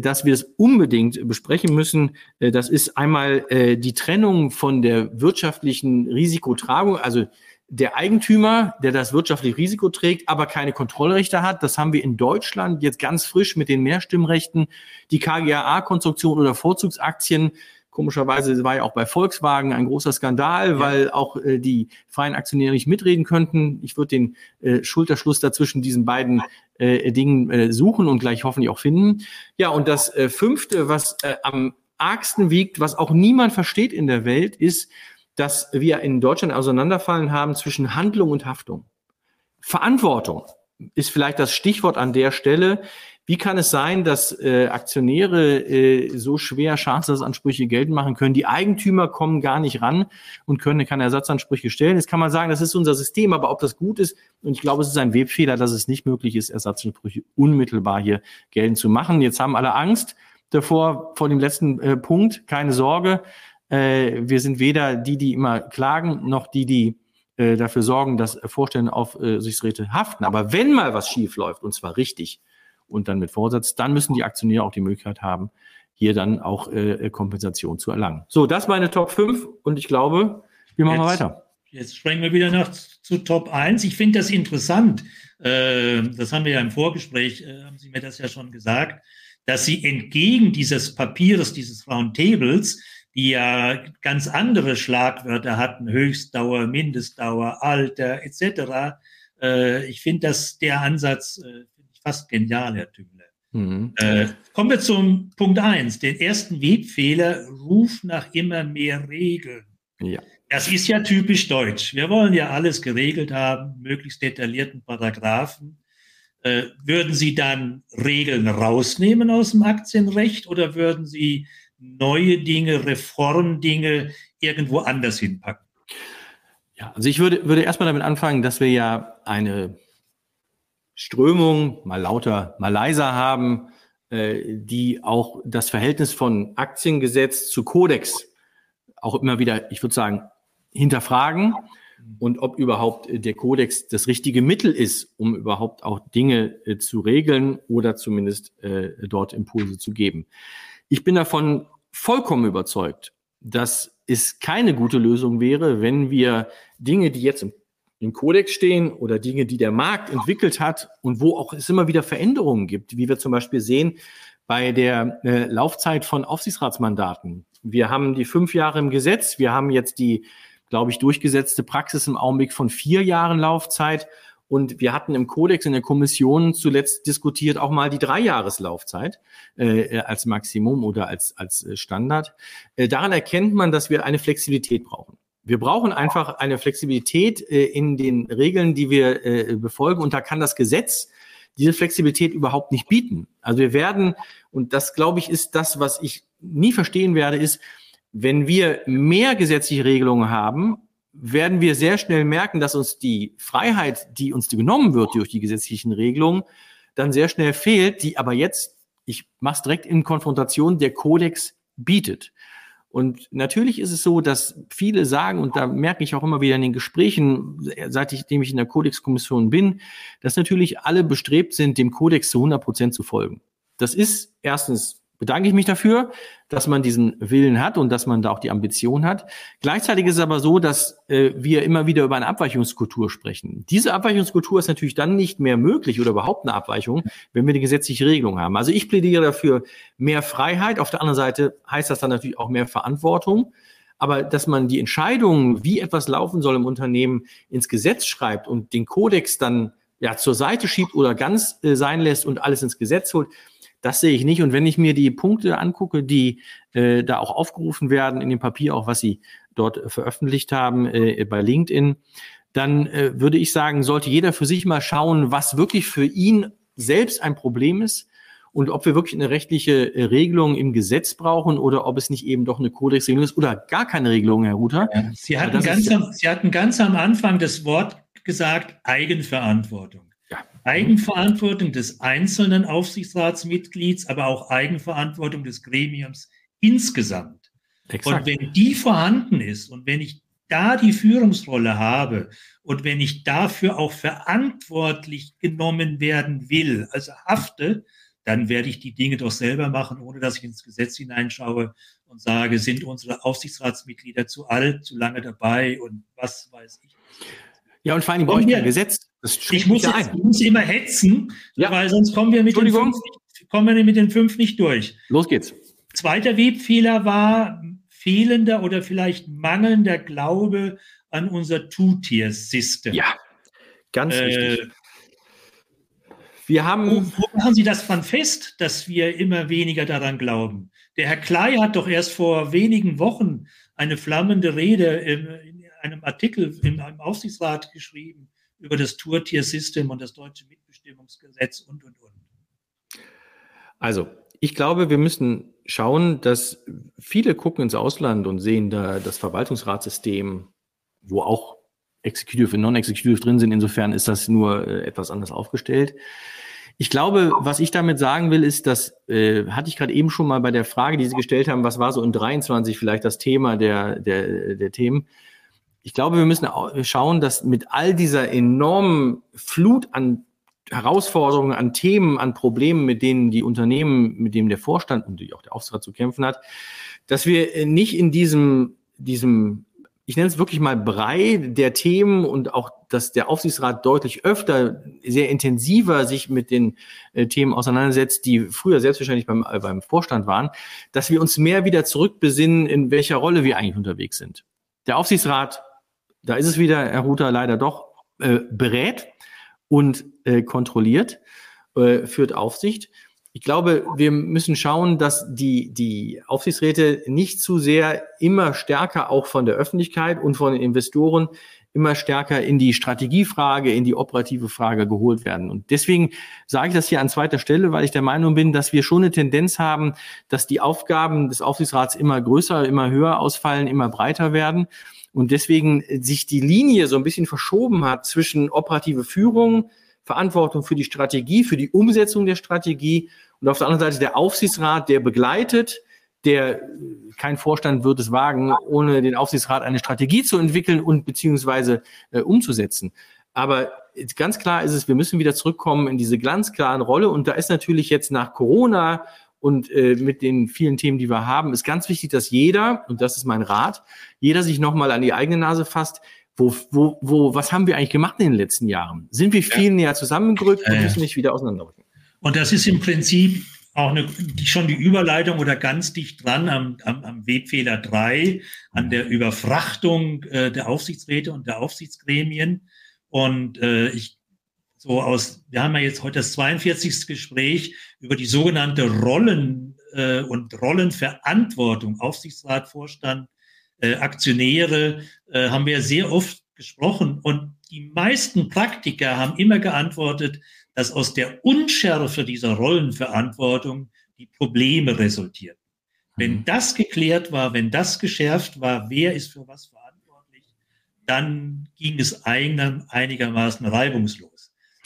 dass wir es unbedingt besprechen müssen. Das ist einmal die Trennung von der wirtschaftlichen Risikotragung, also der Eigentümer, der das wirtschaftliche Risiko trägt, aber keine Kontrollrechte hat. Das haben wir in Deutschland jetzt ganz frisch mit den Mehrstimmrechten. Die KGAA-Konstruktion oder Vorzugsaktien Komischerweise war ja auch bei Volkswagen ein großer Skandal, ja. weil auch äh, die freien Aktionäre nicht mitreden könnten. Ich würde den äh, Schulterschluss dazwischen diesen beiden äh, Dingen äh, suchen und gleich hoffentlich auch finden. Ja, und das äh, fünfte, was äh, am argsten wiegt, was auch niemand versteht in der Welt, ist, dass wir in Deutschland Auseinanderfallen haben zwischen Handlung und Haftung. Verantwortung ist vielleicht das Stichwort an der Stelle. Wie kann es sein, dass äh, Aktionäre äh, so schwer Schadensersatzansprüche geltend machen können? Die Eigentümer kommen gar nicht ran und können keine Ersatzansprüche stellen. Jetzt kann man sagen, das ist unser System, aber ob das gut ist, und ich glaube, es ist ein Webfehler, dass es nicht möglich ist, Ersatzansprüche unmittelbar hier geltend zu machen. Jetzt haben alle Angst davor, vor dem letzten äh, Punkt. Keine Sorge. Äh, wir sind weder die, die immer klagen, noch die, die äh, dafür sorgen, dass Vorstände auf äh, Aufsichtsräte haften. Aber wenn mal was schief läuft, und zwar richtig, und dann mit Vorsatz, dann müssen die Aktionäre auch die Möglichkeit haben, hier dann auch äh, Kompensation zu erlangen. So, das meine Top 5 und ich glaube, wir machen jetzt, weiter. Jetzt springen wir wieder noch zu Top 1. Ich finde das interessant. Äh, das haben wir ja im Vorgespräch, äh, haben Sie mir das ja schon gesagt, dass Sie entgegen dieses Papiers, dieses Roundtables, die ja ganz andere Schlagwörter hatten, Höchstdauer, Mindestdauer, Alter etc. Äh, ich finde, dass der Ansatz äh, fast genial, Herr Tüngler. Mhm. Äh, kommen wir zum Punkt 1, den ersten Webfehler, Ruf nach immer mehr Regeln. Ja. Das ist ja typisch deutsch. Wir wollen ja alles geregelt haben, möglichst detaillierten Paragraphen. Äh, würden Sie dann Regeln rausnehmen aus dem Aktienrecht oder würden Sie neue Dinge, Reformdinge irgendwo anders hinpacken? Ja, also ich würde, würde erstmal damit anfangen, dass wir ja eine Strömung, mal lauter, mal leiser haben, äh, die auch das Verhältnis von Aktiengesetz zu Kodex auch immer wieder, ich würde sagen, hinterfragen und ob überhaupt der Kodex das richtige Mittel ist, um überhaupt auch Dinge äh, zu regeln oder zumindest äh, dort Impulse zu geben. Ich bin davon vollkommen überzeugt, dass es keine gute Lösung wäre, wenn wir Dinge, die jetzt im im Kodex stehen oder Dinge, die der Markt entwickelt hat und wo auch es immer wieder Veränderungen gibt, wie wir zum Beispiel sehen bei der äh, Laufzeit von Aufsichtsratsmandaten. Wir haben die fünf Jahre im Gesetz, wir haben jetzt die, glaube ich, durchgesetzte Praxis im Augenblick von vier Jahren Laufzeit. Und wir hatten im Kodex in der Kommission zuletzt diskutiert auch mal die Dreijahreslaufzeit äh, als Maximum oder als, als äh, Standard. Äh, daran erkennt man, dass wir eine Flexibilität brauchen. Wir brauchen einfach eine Flexibilität äh, in den Regeln, die wir äh, befolgen. Und da kann das Gesetz diese Flexibilität überhaupt nicht bieten. Also wir werden, und das glaube ich ist das, was ich nie verstehen werde, ist, wenn wir mehr gesetzliche Regelungen haben, werden wir sehr schnell merken, dass uns die Freiheit, die uns genommen wird durch die gesetzlichen Regelungen, dann sehr schnell fehlt, die aber jetzt, ich mache es direkt in Konfrontation, der Kodex bietet. Und natürlich ist es so, dass viele sagen, und da merke ich auch immer wieder in den Gesprächen, seit ich, dem ich in der Kodexkommission bin, dass natürlich alle bestrebt sind, dem Kodex zu 100 Prozent zu folgen. Das ist erstens bedanke ich mich dafür, dass man diesen Willen hat und dass man da auch die Ambition hat. Gleichzeitig ist es aber so, dass äh, wir immer wieder über eine Abweichungskultur sprechen. Diese Abweichungskultur ist natürlich dann nicht mehr möglich oder überhaupt eine Abweichung, wenn wir eine gesetzliche Regelung haben. Also ich plädiere dafür mehr Freiheit. Auf der anderen Seite heißt das dann natürlich auch mehr Verantwortung. Aber dass man die Entscheidungen, wie etwas laufen soll im Unternehmen, ins Gesetz schreibt und den Kodex dann ja zur Seite schiebt oder ganz äh, sein lässt und alles ins Gesetz holt, das sehe ich nicht. Und wenn ich mir die Punkte angucke, die äh, da auch aufgerufen werden in dem Papier, auch was Sie dort veröffentlicht haben äh, bei LinkedIn, dann äh, würde ich sagen, sollte jeder für sich mal schauen, was wirklich für ihn selbst ein Problem ist und ob wir wirklich eine rechtliche äh, Regelung im Gesetz brauchen oder ob es nicht eben doch eine Kodexregelung ist oder gar keine Regelung, Herr Ruther. Ja, Sie, hatten ganz am, Sie hatten ganz am Anfang das Wort gesagt, Eigenverantwortung. Eigenverantwortung des einzelnen Aufsichtsratsmitglieds, aber auch Eigenverantwortung des Gremiums insgesamt. Exakt. Und wenn die vorhanden ist und wenn ich da die Führungsrolle habe und wenn ich dafür auch verantwortlich genommen werden will, also hafte, dann werde ich die Dinge doch selber machen, ohne dass ich ins Gesetz hineinschaue und sage, sind unsere Aufsichtsratsmitglieder zu alt, zu lange dabei und was weiß ich. Ja, und vor allem brauche ich kein Gesetz. Ich, muss jetzt, ich muss immer hetzen, ja. weil sonst kommen wir, mit den fünf nicht, kommen wir mit den fünf nicht durch. Los geht's. Zweiter Webfehler war fehlender oder vielleicht mangelnder Glaube an unser Two-Tier-System. Ja, ganz äh. Wir haben. Wo, wo machen Sie das dann fest, dass wir immer weniger daran glauben? Der Herr Klei hat doch erst vor wenigen Wochen eine flammende Rede in, einem Artikel in einem Aufsichtsrat geschrieben über das Tour-Tier-System und das deutsche Mitbestimmungsgesetz und, und, und. Also, ich glaube, wir müssen schauen, dass viele gucken ins Ausland und sehen da das Verwaltungsratssystem, wo auch Executive und Non-Executive drin sind. Insofern ist das nur äh, etwas anders aufgestellt. Ich glaube, was ich damit sagen will, ist, dass äh, hatte ich gerade eben schon mal bei der Frage, die Sie gestellt haben, was war so in 23 vielleicht das Thema der, der, der Themen ich glaube, wir müssen schauen, dass mit all dieser enormen Flut an Herausforderungen, an Themen, an Problemen, mit denen die Unternehmen, mit denen der Vorstand und auch der Aufsichtsrat zu kämpfen hat, dass wir nicht in diesem, diesem, ich nenne es wirklich mal Brei der Themen und auch, dass der Aufsichtsrat deutlich öfter, sehr intensiver sich mit den äh, Themen auseinandersetzt, die früher selbstverständlich beim, äh, beim Vorstand waren, dass wir uns mehr wieder zurückbesinnen, in welcher Rolle wir eigentlich unterwegs sind. Der Aufsichtsrat da ist es wieder, Herr Ruther, leider doch, äh, berät und äh, kontrolliert, äh, führt Aufsicht. Ich glaube, wir müssen schauen, dass die, die Aufsichtsräte nicht zu sehr immer stärker auch von der Öffentlichkeit und von den Investoren immer stärker in die Strategiefrage, in die operative Frage geholt werden. Und deswegen sage ich das hier an zweiter Stelle, weil ich der Meinung bin, dass wir schon eine Tendenz haben, dass die Aufgaben des Aufsichtsrats immer größer, immer höher ausfallen, immer breiter werden und deswegen äh, sich die Linie so ein bisschen verschoben hat zwischen operative Führung, Verantwortung für die Strategie, für die Umsetzung der Strategie und auf der anderen Seite der Aufsichtsrat, der begleitet, der äh, kein Vorstand wird es wagen, ohne den Aufsichtsrat eine Strategie zu entwickeln und beziehungsweise äh, umzusetzen. Aber ganz klar ist es, wir müssen wieder zurückkommen in diese ganz klaren Rolle. Und da ist natürlich jetzt nach Corona und äh, mit den vielen Themen, die wir haben, ist ganz wichtig, dass jeder, und das ist mein Rat, jeder sich nochmal an die eigene Nase fasst, wo, wo, wo, was haben wir eigentlich gemacht in den letzten Jahren? Sind wir viel ja. näher zusammengerückt und müssen nicht wieder auseinanderrücken? Und das ist im Prinzip auch eine, schon die Überleitung oder ganz dicht dran am, am, am Webfehler 3, an der Überfrachtung äh, der Aufsichtsräte und der Aufsichtsgremien. Und äh, ich so aus, wir haben ja jetzt heute das 42. Gespräch über die sogenannte Rollen äh, und Rollenverantwortung, Aufsichtsrat, Vorstand, äh, Aktionäre, äh, haben wir sehr oft gesprochen. Und die meisten Praktiker haben immer geantwortet, dass aus der Unschärfe dieser Rollenverantwortung die Probleme resultierten. Wenn mhm. das geklärt war, wenn das geschärft war, wer ist für was verantwortlich, dann ging es einigermaßen reibungslos.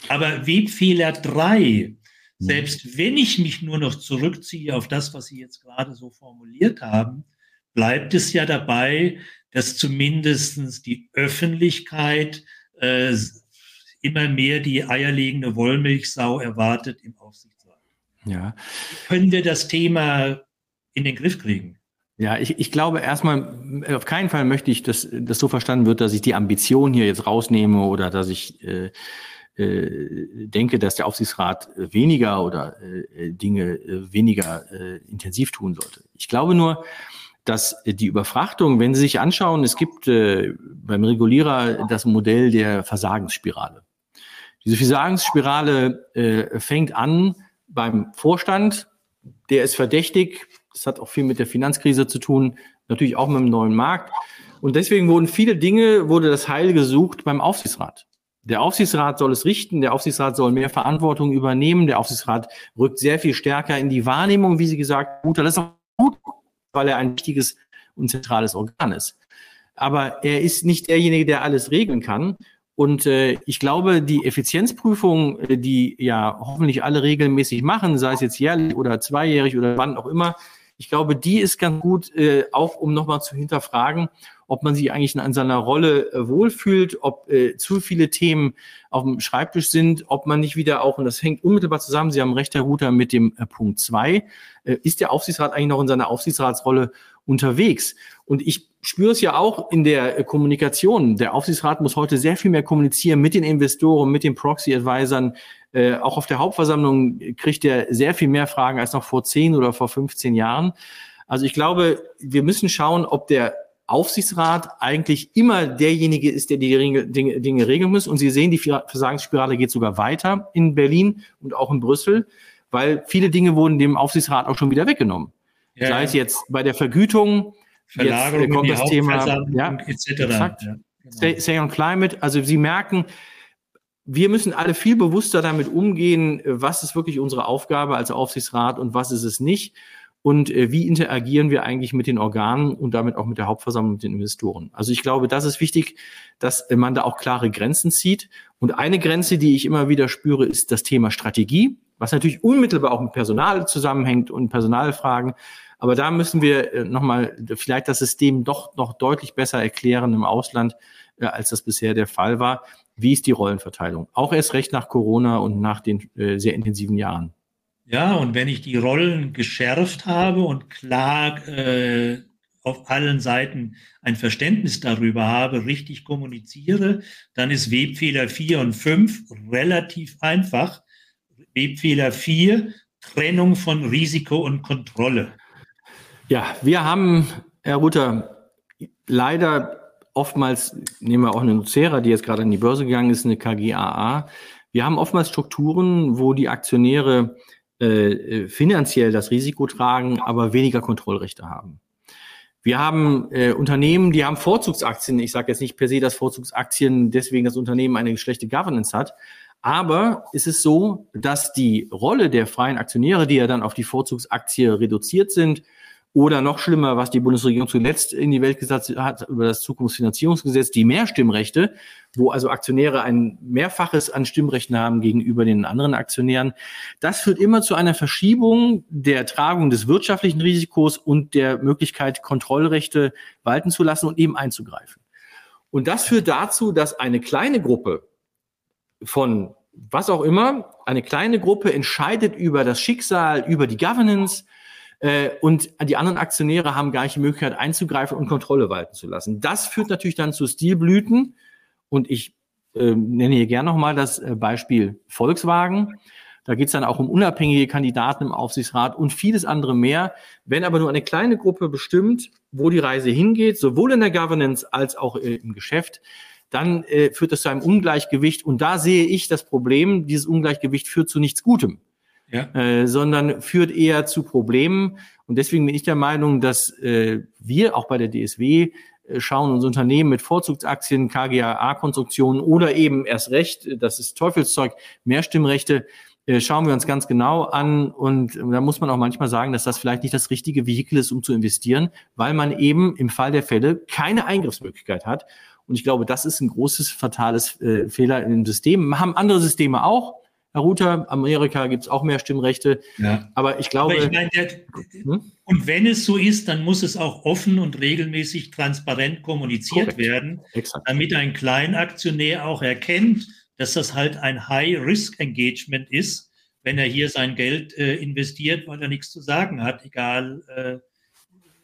Aber Webfehler drei, mhm. selbst wenn ich mich nur noch zurückziehe auf das, was Sie jetzt gerade so formuliert haben, bleibt es ja dabei, dass zumindestens die Öffentlichkeit äh, immer mehr die eierlegende Wollmilchsau erwartet im Aufsichtsrat. Ja. Können wir das Thema in den Griff kriegen? Ja, ich, ich glaube erstmal, auf keinen Fall möchte ich, dass das so verstanden wird, dass ich die Ambition hier jetzt rausnehme oder dass ich äh, äh, denke, dass der Aufsichtsrat weniger oder äh, Dinge äh, weniger äh, intensiv tun sollte. Ich glaube nur, dass die Überfrachtung, wenn Sie sich anschauen, es gibt äh, beim Regulierer das Modell der Versagensspirale. Diese Versagensspirale äh, fängt an beim Vorstand, der ist verdächtig, das hat auch viel mit der Finanzkrise zu tun, natürlich auch mit dem neuen Markt. Und deswegen wurden viele Dinge, wurde das Heil gesucht beim Aufsichtsrat. Der Aufsichtsrat soll es richten, der Aufsichtsrat soll mehr Verantwortung übernehmen, der Aufsichtsrat rückt sehr viel stärker in die Wahrnehmung, wie Sie gesagt haben. Das ist auch gut, weil er ein wichtiges und zentrales Organ ist. Aber er ist nicht derjenige, der alles regeln kann. Und äh, ich glaube, die Effizienzprüfung, äh, die ja hoffentlich alle regelmäßig machen, sei es jetzt jährlich oder zweijährig oder wann auch immer, ich glaube, die ist ganz gut, äh, auch um nochmal zu hinterfragen, ob man sich eigentlich in seiner Rolle äh, wohlfühlt, ob äh, zu viele Themen auf dem Schreibtisch sind, ob man nicht wieder auch, und das hängt unmittelbar zusammen, Sie haben recht, Herr Ruther, mit dem äh, Punkt zwei, äh, ist der Aufsichtsrat eigentlich noch in seiner Aufsichtsratsrolle unterwegs? Und ich spüre es ja auch in der äh, Kommunikation. Der Aufsichtsrat muss heute sehr viel mehr kommunizieren mit den Investoren, mit den Proxy-Advisern, äh, auch auf der Hauptversammlung kriegt er sehr viel mehr Fragen als noch vor 10 oder vor 15 Jahren. Also ich glaube, wir müssen schauen, ob der Aufsichtsrat eigentlich immer derjenige ist, der die Dinge, Dinge, Dinge regeln muss. Und Sie sehen, die Versagensspirale geht sogar weiter in Berlin und auch in Brüssel, weil viele Dinge wurden dem Aufsichtsrat auch schon wieder weggenommen. Ja, Sei es jetzt bei der Vergütung, Verlagerung jetzt kommt das Thema ja, etc. Exakt. Ja, genau. Stay, Stay on Climate. Also Sie merken, wir müssen alle viel bewusster damit umgehen, was ist wirklich unsere Aufgabe als Aufsichtsrat und was ist es nicht. Und äh, wie interagieren wir eigentlich mit den Organen und damit auch mit der Hauptversammlung mit den Investoren? Also ich glaube, das ist wichtig, dass man da auch klare Grenzen zieht. Und eine Grenze, die ich immer wieder spüre, ist das Thema Strategie, was natürlich unmittelbar auch mit Personal zusammenhängt und Personalfragen. Aber da müssen wir äh, nochmal vielleicht das System doch noch deutlich besser erklären im Ausland, äh, als das bisher der Fall war. Wie ist die Rollenverteilung? Auch erst recht nach Corona und nach den äh, sehr intensiven Jahren. Ja, und wenn ich die Rollen geschärft habe und klar äh, auf allen Seiten ein Verständnis darüber habe, richtig kommuniziere, dann ist Webfehler 4 und 5 relativ einfach. Webfehler 4, Trennung von Risiko und Kontrolle. Ja, wir haben, Herr Ruther, leider oftmals, nehmen wir auch eine Nucera, die jetzt gerade an die Börse gegangen ist, eine KGAA. Wir haben oftmals Strukturen, wo die Aktionäre äh, finanziell das Risiko tragen, aber weniger Kontrollrechte haben. Wir haben äh, Unternehmen, die haben Vorzugsaktien. Ich sage jetzt nicht per se, dass Vorzugsaktien deswegen das Unternehmen eine schlechte Governance hat. Aber ist es so, dass die Rolle der freien Aktionäre, die ja dann auf die Vorzugsaktie reduziert sind, oder noch schlimmer, was die Bundesregierung zuletzt in die Welt gesetzt hat, über das Zukunftsfinanzierungsgesetz, die Mehrstimmrechte, wo also Aktionäre ein Mehrfaches an Stimmrechten haben gegenüber den anderen Aktionären. Das führt immer zu einer Verschiebung der Tragung des wirtschaftlichen Risikos und der Möglichkeit, Kontrollrechte walten zu lassen und eben einzugreifen. Und das führt dazu, dass eine kleine Gruppe von was auch immer, eine kleine Gruppe entscheidet über das Schicksal, über die Governance, äh, und die anderen Aktionäre haben gar nicht die Möglichkeit einzugreifen und Kontrolle walten zu lassen. Das führt natürlich dann zu Stilblüten und ich äh, nenne hier gerne nochmal das äh, Beispiel Volkswagen. Da geht es dann auch um unabhängige Kandidaten im Aufsichtsrat und vieles andere mehr. Wenn aber nur eine kleine Gruppe bestimmt, wo die Reise hingeht, sowohl in der Governance als auch äh, im Geschäft, dann äh, führt das zu einem Ungleichgewicht. Und da sehe ich das Problem, dieses Ungleichgewicht führt zu nichts Gutem, ja. äh, sondern führt eher zu Problemen. Und deswegen bin ich der Meinung, dass äh, wir auch bei der DSW äh, schauen uns Unternehmen mit Vorzugsaktien, KGAA-Konstruktionen oder eben erst recht, das ist Teufelszeug, Mehrstimmrechte, äh, schauen wir uns ganz genau an und da muss man auch manchmal sagen, dass das vielleicht nicht das richtige Vehikel ist, um zu investieren, weil man eben im Fall der Fälle keine Eingriffsmöglichkeit hat. Und ich glaube, das ist ein großes, fatales äh, Fehler im System. Haben andere Systeme auch. Herr Ruther, Amerika gibt es auch mehr Stimmrechte. Ja. Aber ich glaube. Aber ich meine, der, hm? Und wenn es so ist, dann muss es auch offen und regelmäßig transparent kommuniziert Korrekt. werden, Exakt. damit ein Kleinaktionär auch erkennt, dass das halt ein High-Risk-Engagement ist, wenn er hier sein Geld äh, investiert, weil er nichts zu sagen hat, egal äh,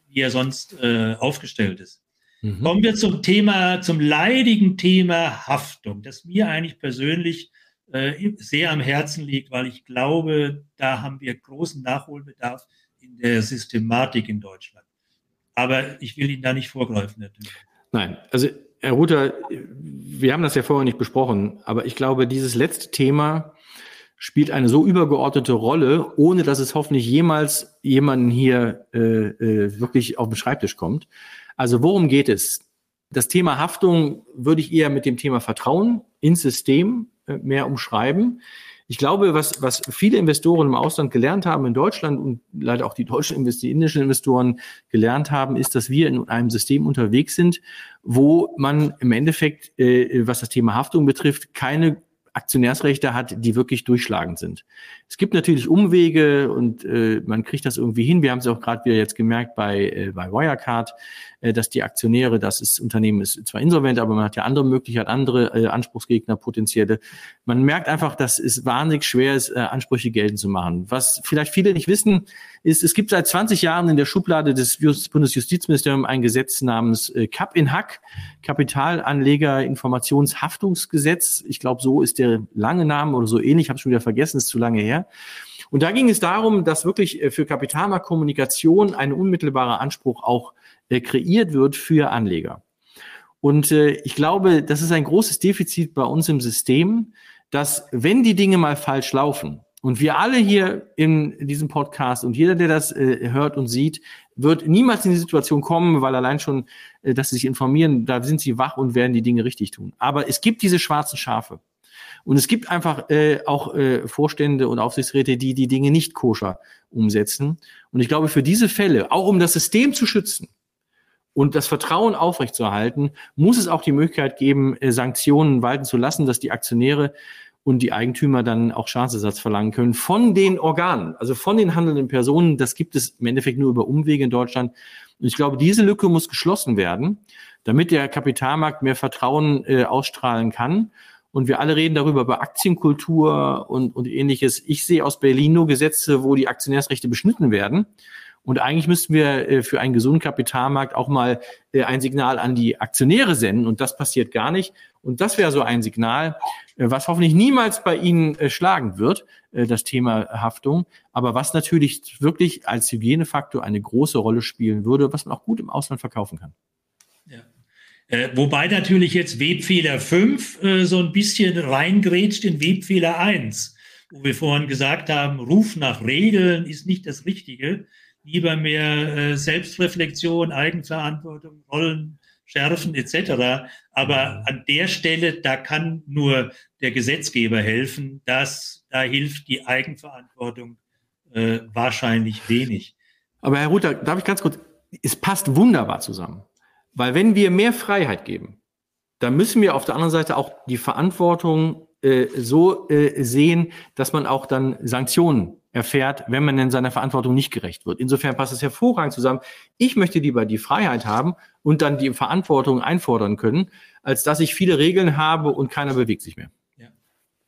wie er sonst äh, aufgestellt ist. Mhm. Kommen wir zum Thema, zum leidigen Thema Haftung, das mir eigentlich persönlich äh, sehr am Herzen liegt, weil ich glaube, da haben wir großen Nachholbedarf in der Systematik in Deutschland. Aber ich will Ihnen da nicht vorgreifen. Natürlich. Nein, also Herr Ruther, wir haben das ja vorher nicht besprochen, aber ich glaube, dieses letzte Thema spielt eine so übergeordnete Rolle, ohne dass es hoffentlich jemals jemanden hier äh, äh, wirklich auf den Schreibtisch kommt. Also worum geht es? Das Thema Haftung würde ich eher mit dem Thema Vertrauen ins System äh, mehr umschreiben. Ich glaube, was, was viele Investoren im Ausland gelernt haben in Deutschland und leider auch die deutschen indischen Investoren gelernt haben, ist, dass wir in einem System unterwegs sind, wo man im Endeffekt, äh, was das Thema Haftung betrifft, keine Aktionärsrechte hat, die wirklich durchschlagend sind. Es gibt natürlich Umwege und äh, man kriegt das irgendwie hin. Wir haben es auch gerade wieder jetzt gemerkt bei, äh, bei Wirecard, äh, dass die Aktionäre, das ist Unternehmen ist zwar insolvent, aber man hat ja andere Möglichkeiten, andere äh, Anspruchsgegner potenzielle. Man merkt einfach, dass es wahnsinnig schwer ist, äh, Ansprüche geltend zu machen. Was vielleicht viele nicht wissen, ist, es gibt seit 20 Jahren in der Schublade des Bundesjustizministeriums ein Gesetz namens äh, Cap in Hack, Kapitalanleger Informationshaftungsgesetz. Ich glaube, so ist der lange Name oder so ähnlich, habe schon wieder vergessen, ist zu lange her. Und da ging es darum, dass wirklich äh, für Kapitalmarktkommunikation ein unmittelbarer Anspruch auch äh, kreiert wird für Anleger. Und äh, ich glaube, das ist ein großes Defizit bei uns im System, dass wenn die Dinge mal falsch laufen, und wir alle hier in diesem Podcast und jeder, der das hört und sieht, wird niemals in die Situation kommen, weil allein schon, dass sie sich informieren, da sind sie wach und werden die Dinge richtig tun. Aber es gibt diese schwarzen Schafe. Und es gibt einfach äh, auch äh, Vorstände und Aufsichtsräte, die die Dinge nicht koscher umsetzen. Und ich glaube, für diese Fälle, auch um das System zu schützen, und das Vertrauen aufrechtzuerhalten, muss es auch die Möglichkeit geben, äh, Sanktionen walten zu lassen, dass die Aktionäre und die Eigentümer dann auch Schadensersatz verlangen können von den Organen, also von den handelnden Personen. Das gibt es im Endeffekt nur über Umwege in Deutschland. Und ich glaube, diese Lücke muss geschlossen werden, damit der Kapitalmarkt mehr Vertrauen äh, ausstrahlen kann. Und wir alle reden darüber, über Aktienkultur und, und ähnliches. Ich sehe aus Berlin nur Gesetze, wo die Aktionärsrechte beschnitten werden. Und eigentlich müssten wir äh, für einen gesunden Kapitalmarkt auch mal äh, ein Signal an die Aktionäre senden. Und das passiert gar nicht. Und das wäre so ein Signal, äh, was hoffentlich niemals bei Ihnen schlagen wird, das Thema Haftung. Aber was natürlich wirklich als Hygienefaktor eine große Rolle spielen würde, was man auch gut im Ausland verkaufen kann. Äh, wobei natürlich jetzt Webfehler 5 äh, so ein bisschen reingrätscht in Webfehler 1, wo wir vorhin gesagt haben, Ruf nach Regeln ist nicht das Richtige lieber mehr äh, Selbstreflexion, Eigenverantwortung, Rollen schärfen etc. Aber an der Stelle, da kann nur der Gesetzgeber helfen. Das, da hilft die Eigenverantwortung äh, wahrscheinlich wenig. Aber Herr Ruther, darf ich ganz kurz, es passt wunderbar zusammen. Weil wenn wir mehr Freiheit geben, dann müssen wir auf der anderen Seite auch die Verantwortung äh, so äh, sehen, dass man auch dann Sanktionen erfährt, wenn man in seiner Verantwortung nicht gerecht wird. Insofern passt es hervorragend zusammen. Ich möchte lieber die Freiheit haben und dann die Verantwortung einfordern können, als dass ich viele Regeln habe und keiner bewegt sich mehr. Ja,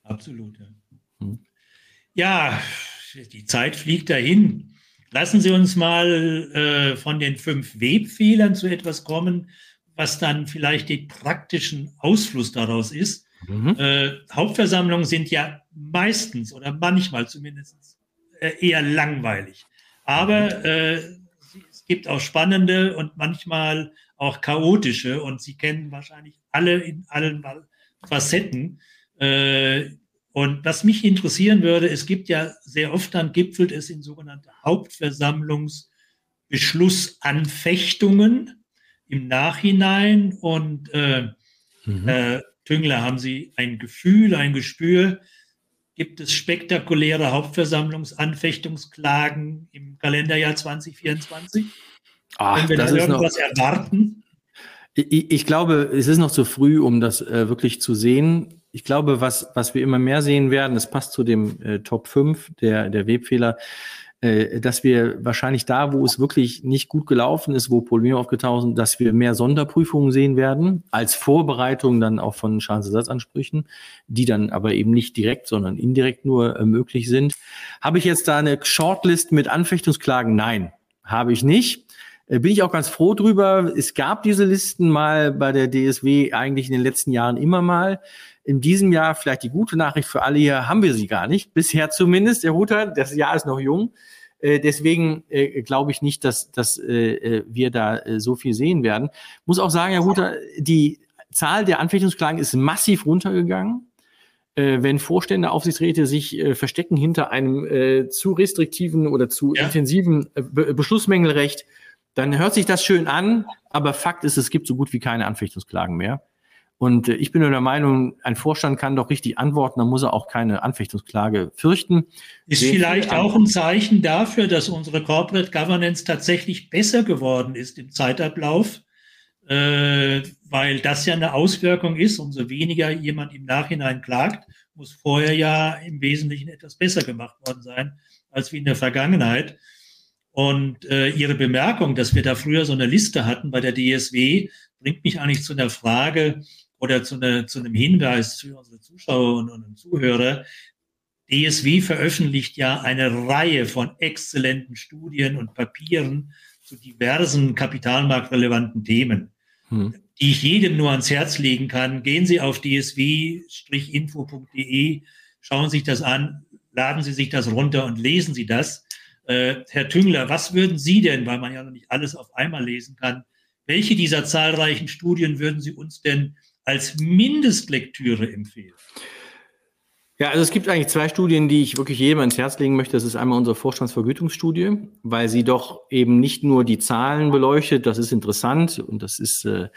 absolut. Ja, hm. ja die Zeit fliegt dahin. Lassen Sie uns mal äh, von den fünf Webfehlern zu etwas kommen, was dann vielleicht den praktischen Ausfluss daraus ist. Mhm. Äh, Hauptversammlungen sind ja meistens oder manchmal zumindest äh, eher langweilig. Aber äh, es gibt auch spannende und manchmal auch chaotische und Sie kennen wahrscheinlich alle in allen Facetten. Äh, und was mich interessieren würde, es gibt ja sehr oft dann gipfelt es in sogenannte Hauptversammlungsbeschlussanfechtungen im Nachhinein. Und äh, mhm. äh, Tüngler, haben Sie ein Gefühl, ein Gespür? Gibt es spektakuläre Hauptversammlungsanfechtungsklagen im Kalenderjahr 2024? Ach, Können wir da irgendwas erwarten? Ich, ich, glaube, es ist noch zu früh, um das äh, wirklich zu sehen. Ich glaube, was, was wir immer mehr sehen werden, das passt zu dem äh, Top 5 der, der Webfehler, äh, dass wir wahrscheinlich da, wo es wirklich nicht gut gelaufen ist, wo Probleme aufgetaucht sind, dass wir mehr Sonderprüfungen sehen werden, als Vorbereitung dann auch von Schadensersatzansprüchen, die dann aber eben nicht direkt, sondern indirekt nur äh, möglich sind. Habe ich jetzt da eine Shortlist mit Anfechtungsklagen? Nein, habe ich nicht. Äh, bin ich auch ganz froh drüber. Es gab diese Listen mal bei der DSW eigentlich in den letzten Jahren immer mal. In diesem Jahr vielleicht die gute Nachricht für alle hier, haben wir sie gar nicht. Bisher zumindest. Der Router, das Jahr ist noch jung. Äh, deswegen äh, glaube ich nicht, dass, dass äh, wir da so viel sehen werden. Muss auch sagen, Herr Router, die Zahl der Anfechtungsklagen ist massiv runtergegangen. Wenn Vorstände, Aufsichtsräte sich verstecken hinter einem zu restriktiven oder zu ja. intensiven Be Beschlussmängelrecht, dann hört sich das schön an, aber Fakt ist, es gibt so gut wie keine Anfechtungsklagen mehr. Und äh, ich bin nur der Meinung, ein Vorstand kann doch richtig antworten, dann muss er auch keine Anfechtungsklage fürchten. Ist Sehr vielleicht auch ein Zeichen dafür, dass unsere Corporate Governance tatsächlich besser geworden ist im Zeitablauf, äh, weil das ja eine Auswirkung ist. Umso weniger jemand im Nachhinein klagt, muss vorher ja im Wesentlichen etwas besser gemacht worden sein als wie in der Vergangenheit. Und äh, Ihre Bemerkung, dass wir da früher so eine Liste hatten bei der DSW, bringt mich eigentlich zu einer Frage, oder zu, eine, zu einem Hinweis für unsere Zuschauer und, und Zuhörer. DSW veröffentlicht ja eine Reihe von exzellenten Studien und Papieren zu diversen kapitalmarktrelevanten Themen, hm. die ich jedem nur ans Herz legen kann. Gehen Sie auf dsw-info.de, schauen Sie sich das an, laden Sie sich das runter und lesen Sie das. Äh, Herr Tüngler, was würden Sie denn, weil man ja noch nicht alles auf einmal lesen kann, welche dieser zahlreichen Studien würden Sie uns denn als Mindestlektüre empfehlen? Ja, also es gibt eigentlich zwei Studien, die ich wirklich jedem ans Herz legen möchte. Das ist einmal unsere Vorstandsvergütungsstudie, weil sie doch eben nicht nur die Zahlen beleuchtet, das ist interessant und das ist äh,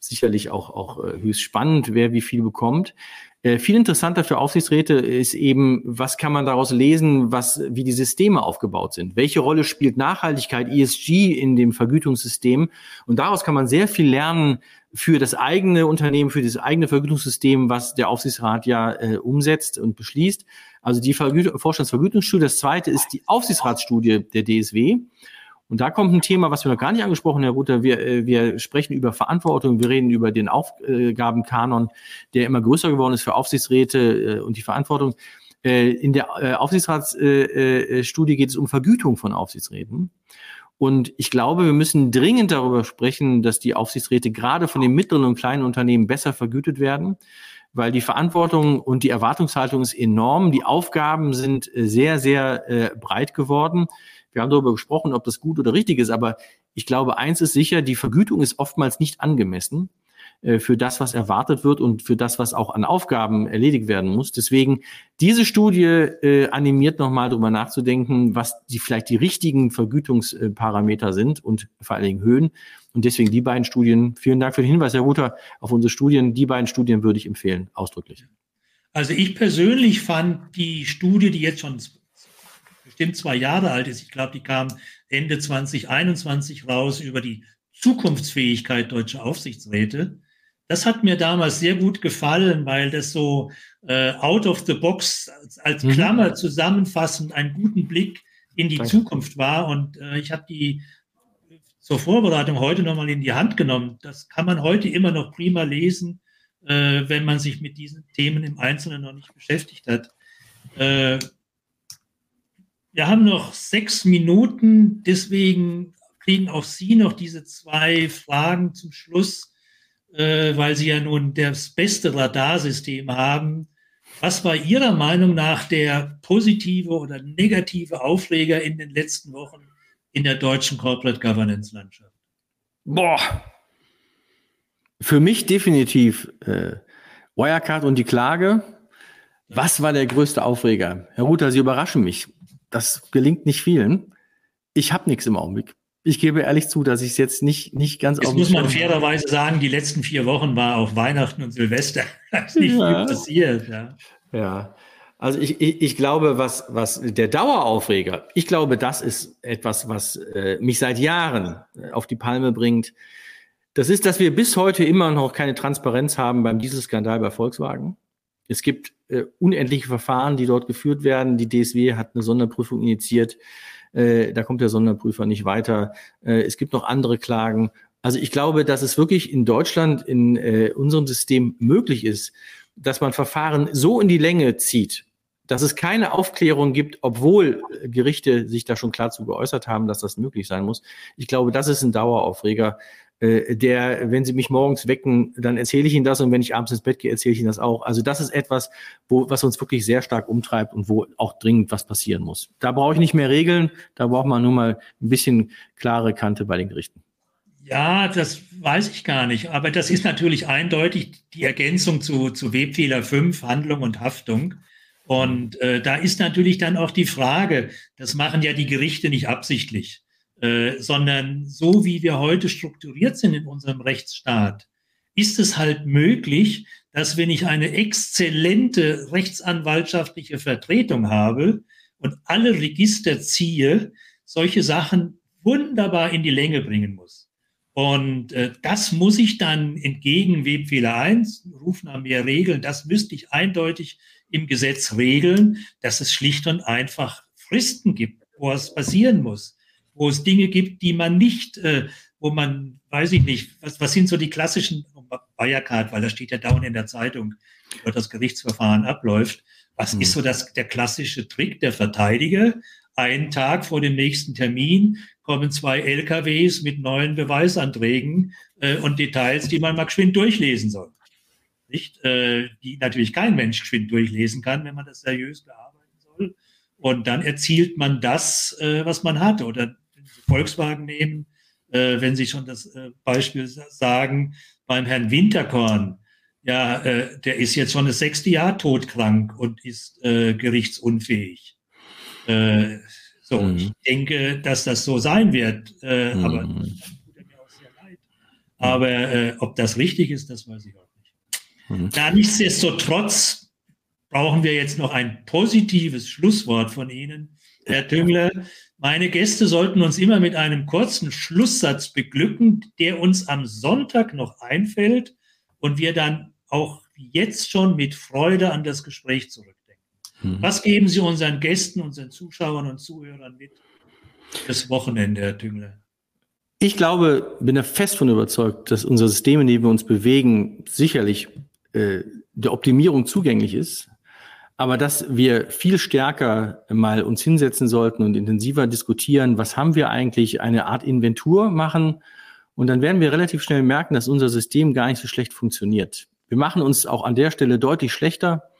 sicherlich auch, auch äh, höchst spannend, wer wie viel bekommt. Äh, viel interessanter für Aufsichtsräte ist eben, was kann man daraus lesen, was, wie die Systeme aufgebaut sind. Welche Rolle spielt Nachhaltigkeit, ESG in dem Vergütungssystem? Und daraus kann man sehr viel lernen, für das eigene Unternehmen, für das eigene Vergütungssystem, was der Aufsichtsrat ja äh, umsetzt und beschließt. Also die Vergüt Vorstandsvergütungsstudie. Das zweite ist die Aufsichtsratsstudie der DSW. Und da kommt ein Thema, was wir noch gar nicht angesprochen, Herr Ruther. Wir, äh, wir sprechen über Verantwortung, wir reden über den Aufgabenkanon, der immer größer geworden ist für Aufsichtsräte äh, und die Verantwortung. Äh, in der äh, Aufsichtsratsstudie geht es um Vergütung von Aufsichtsräten. Und ich glaube, wir müssen dringend darüber sprechen, dass die Aufsichtsräte gerade von den mittleren und kleinen Unternehmen besser vergütet werden, weil die Verantwortung und die Erwartungshaltung ist enorm. Die Aufgaben sind äh, sehr, sehr äh, breit geworden. Wir haben darüber gesprochen, ob das gut oder richtig ist, aber ich glaube, eins ist sicher, die Vergütung ist oftmals nicht angemessen. Äh, für das, was erwartet wird und für das, was auch an Aufgaben erledigt werden muss. Deswegen, diese Studie äh, animiert nochmal darüber nachzudenken, was die vielleicht die richtigen Vergütungsparameter sind und vor allen Dingen Höhen. Und deswegen die beiden Studien, vielen Dank für den Hinweis, Herr Ruther, auf unsere Studien. Die beiden Studien würde ich empfehlen, ausdrücklich. Also ich persönlich fand die Studie, die jetzt schon bestimmt zwei Jahre alt ist, ich glaube, die kam Ende 2021 raus über die Zukunftsfähigkeit deutscher Aufsichtsräte. Das hat mir damals sehr gut gefallen, weil das so äh, out of the box als, mhm. Klammer zusammenfassend einen guten Blick in die Danke. Zukunft war. Und äh, ich habe die zur Vorbereitung heute nochmal in die Hand genommen. Das kann man heute immer noch prima lesen, äh, wenn man sich mit diesen Themen im Einzelnen noch nicht beschäftigt hat. Äh, wir haben noch sechs Minuten, deswegen kriegen auch Sie noch diese zwei Fragen zum Schluss äh, weil Sie ja nun das beste Radarsystem haben. Was war Ihrer Meinung nach der positive oder negative Aufreger in den letzten Wochen in der deutschen Corporate Governance Landschaft? Boah. Für mich definitiv äh, Wirecard und die Klage. Was war der größte Aufreger? Herr Ruther, Sie überraschen mich. Das gelingt nicht vielen. Ich habe nichts im Augenblick. Ich gebe ehrlich zu, dass ich es jetzt nicht, nicht ganz Jetzt muss man fairerweise sagen, die letzten vier Wochen war auch Weihnachten und Silvester. Da [laughs] ist nicht ja. viel passiert. Ja. ja. Also ich, ich, ich glaube, was, was der Daueraufreger, ich glaube, das ist etwas, was äh, mich seit Jahren äh, auf die Palme bringt. Das ist, dass wir bis heute immer noch keine Transparenz haben beim Dieselskandal bei Volkswagen. Es gibt äh, unendliche Verfahren, die dort geführt werden. Die DSW hat eine Sonderprüfung initiiert. Äh, da kommt der Sonderprüfer nicht weiter. Äh, es gibt noch andere Klagen. Also ich glaube, dass es wirklich in Deutschland in äh, unserem System möglich ist, dass man Verfahren so in die Länge zieht, dass es keine Aufklärung gibt, obwohl Gerichte sich da schon klar zu geäußert haben, dass das möglich sein muss. Ich glaube, das ist ein Daueraufreger, der, wenn Sie mich morgens wecken, dann erzähle ich Ihnen das und wenn ich abends ins Bett gehe, erzähle ich Ihnen das auch. Also das ist etwas, wo, was uns wirklich sehr stark umtreibt und wo auch dringend was passieren muss. Da brauche ich nicht mehr Regeln, da braucht man nur mal ein bisschen klare Kante bei den Gerichten. Ja, das weiß ich gar nicht. Aber das ist natürlich eindeutig die Ergänzung zu, zu Webfehler 5, Handlung und Haftung. Und äh, da ist natürlich dann auch die Frage, das machen ja die Gerichte nicht absichtlich, äh, sondern so wie wir heute strukturiert sind in unserem Rechtsstaat, ist es halt möglich, dass wenn ich eine exzellente rechtsanwaltschaftliche Vertretung habe und alle Register ziehe, solche Sachen wunderbar in die Länge bringen muss. Und äh, das muss ich dann entgegen Webfehler 1, Ruf nach mehr Regeln, das müsste ich eindeutig im Gesetz regeln, dass es schlicht und einfach Fristen gibt, wo es passieren muss, wo es Dinge gibt, die man nicht, äh, wo man, weiß ich nicht, was, was sind so die klassischen Wirecard, weil da steht ja dauernd in der Zeitung, wie das Gerichtsverfahren abläuft. Was mhm. ist so das, der klassische Trick der Verteidiger? Einen Tag vor dem nächsten Termin kommen zwei LKWs mit neuen Beweisanträgen äh, und Details, die man mal geschwind durchlesen soll nicht, äh, die natürlich kein Mensch geschwind durchlesen kann, wenn man das seriös bearbeiten soll. Und dann erzielt man das, äh, was man hat. Oder Volkswagen nehmen, äh, wenn Sie schon das äh, Beispiel sagen, beim Herrn Winterkorn, ja, äh, der ist jetzt schon das sechste Jahr todkrank und ist äh, gerichtsunfähig. Äh, so, mhm. ich denke, dass das so sein wird, äh, mhm. aber tut er mir auch sehr leid. Aber ob das richtig ist, das weiß ich auch. Mhm. Da nichtsdestotrotz brauchen wir jetzt noch ein positives Schlusswort von Ihnen, Herr Tüngler. Meine Gäste sollten uns immer mit einem kurzen Schlusssatz beglücken, der uns am Sonntag noch einfällt und wir dann auch jetzt schon mit Freude an das Gespräch zurückdenken. Mhm. Was geben Sie unseren Gästen, unseren Zuschauern und Zuhörern mit das Wochenende, Herr Tüngler? Ich glaube, bin da fest von überzeugt, dass unser System, in dem wir uns bewegen, sicherlich äh, der Optimierung zugänglich ist, aber dass wir viel stärker mal uns hinsetzen sollten und intensiver diskutieren, was haben wir eigentlich, eine Art Inventur machen und dann werden wir relativ schnell merken, dass unser System gar nicht so schlecht funktioniert. Wir machen uns auch an der Stelle deutlich schlechter,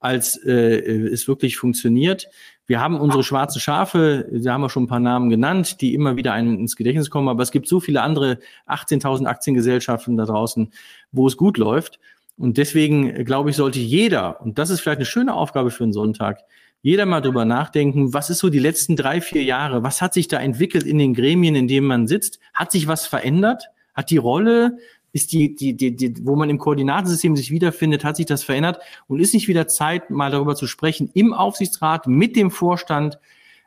als äh, es wirklich funktioniert. Wir haben unsere schwarzen Schafe, da haben wir schon ein paar Namen genannt, die immer wieder einen ins Gedächtnis kommen, aber es gibt so viele andere 18.000 Aktiengesellschaften da draußen, wo es gut läuft. Und deswegen, äh, glaube ich, sollte jeder, und das ist vielleicht eine schöne Aufgabe für einen Sonntag, jeder mal drüber nachdenken, was ist so die letzten drei, vier Jahre, was hat sich da entwickelt in den Gremien, in denen man sitzt? Hat sich was verändert? Hat die Rolle, ist die, die, die, die, wo man im Koordinatensystem sich wiederfindet, hat sich das verändert? Und ist nicht wieder Zeit, mal darüber zu sprechen, im Aufsichtsrat, mit dem Vorstand,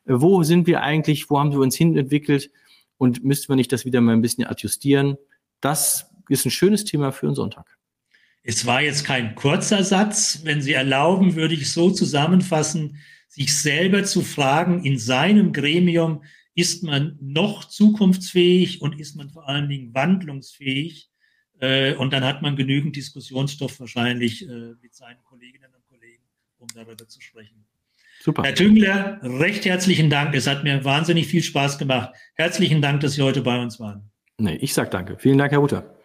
äh, wo sind wir eigentlich, wo haben wir uns hin entwickelt? Und müssten wir nicht das wieder mal ein bisschen adjustieren? Das ist ein schönes Thema für einen Sonntag. Es war jetzt kein kurzer Satz. Wenn Sie erlauben, würde ich so zusammenfassen, sich selber zu fragen, in seinem Gremium, ist man noch zukunftsfähig und ist man vor allen Dingen wandlungsfähig? Äh, und dann hat man genügend Diskussionsstoff wahrscheinlich äh, mit seinen Kolleginnen und Kollegen, um darüber zu sprechen. Super. Herr Tüngler, recht herzlichen Dank. Es hat mir wahnsinnig viel Spaß gemacht. Herzlichen Dank, dass Sie heute bei uns waren. Nee, ich sage danke. Vielen Dank, Herr Rutter.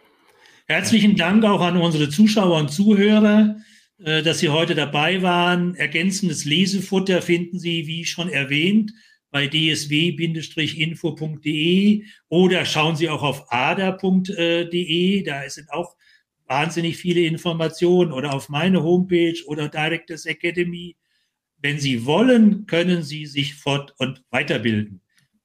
Herzlichen Dank auch an unsere Zuschauer und Zuhörer, äh, dass Sie heute dabei waren. Ergänzendes Lesefutter finden Sie, wie schon erwähnt, bei dsw-info.de oder schauen Sie auch auf ada.de, da sind auch wahnsinnig viele Informationen oder auf meine Homepage oder Directors Academy. Wenn Sie wollen, können Sie sich fort- und weiterbilden.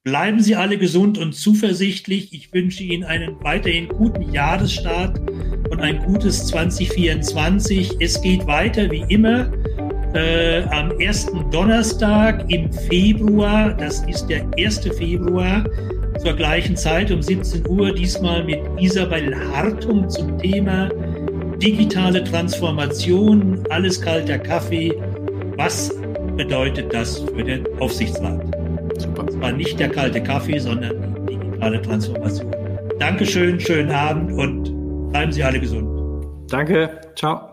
Bleiben Sie alle gesund und zuversichtlich. Ich wünsche Ihnen einen weiterhin guten Jahresstart und ein gutes 2024. Es geht weiter wie immer äh, am ersten Donnerstag im Februar. Das ist der 1. Februar zur gleichen Zeit um 17 Uhr. Diesmal mit Isabel Hartung zum Thema digitale Transformation, alles kalter Kaffee. Was bedeutet das für den Aufsichtsrat? Super. Es war nicht der kalte Kaffee, sondern die digitale Transformation. Dankeschön, schönen Abend und bleiben Sie alle gesund. Danke, ciao.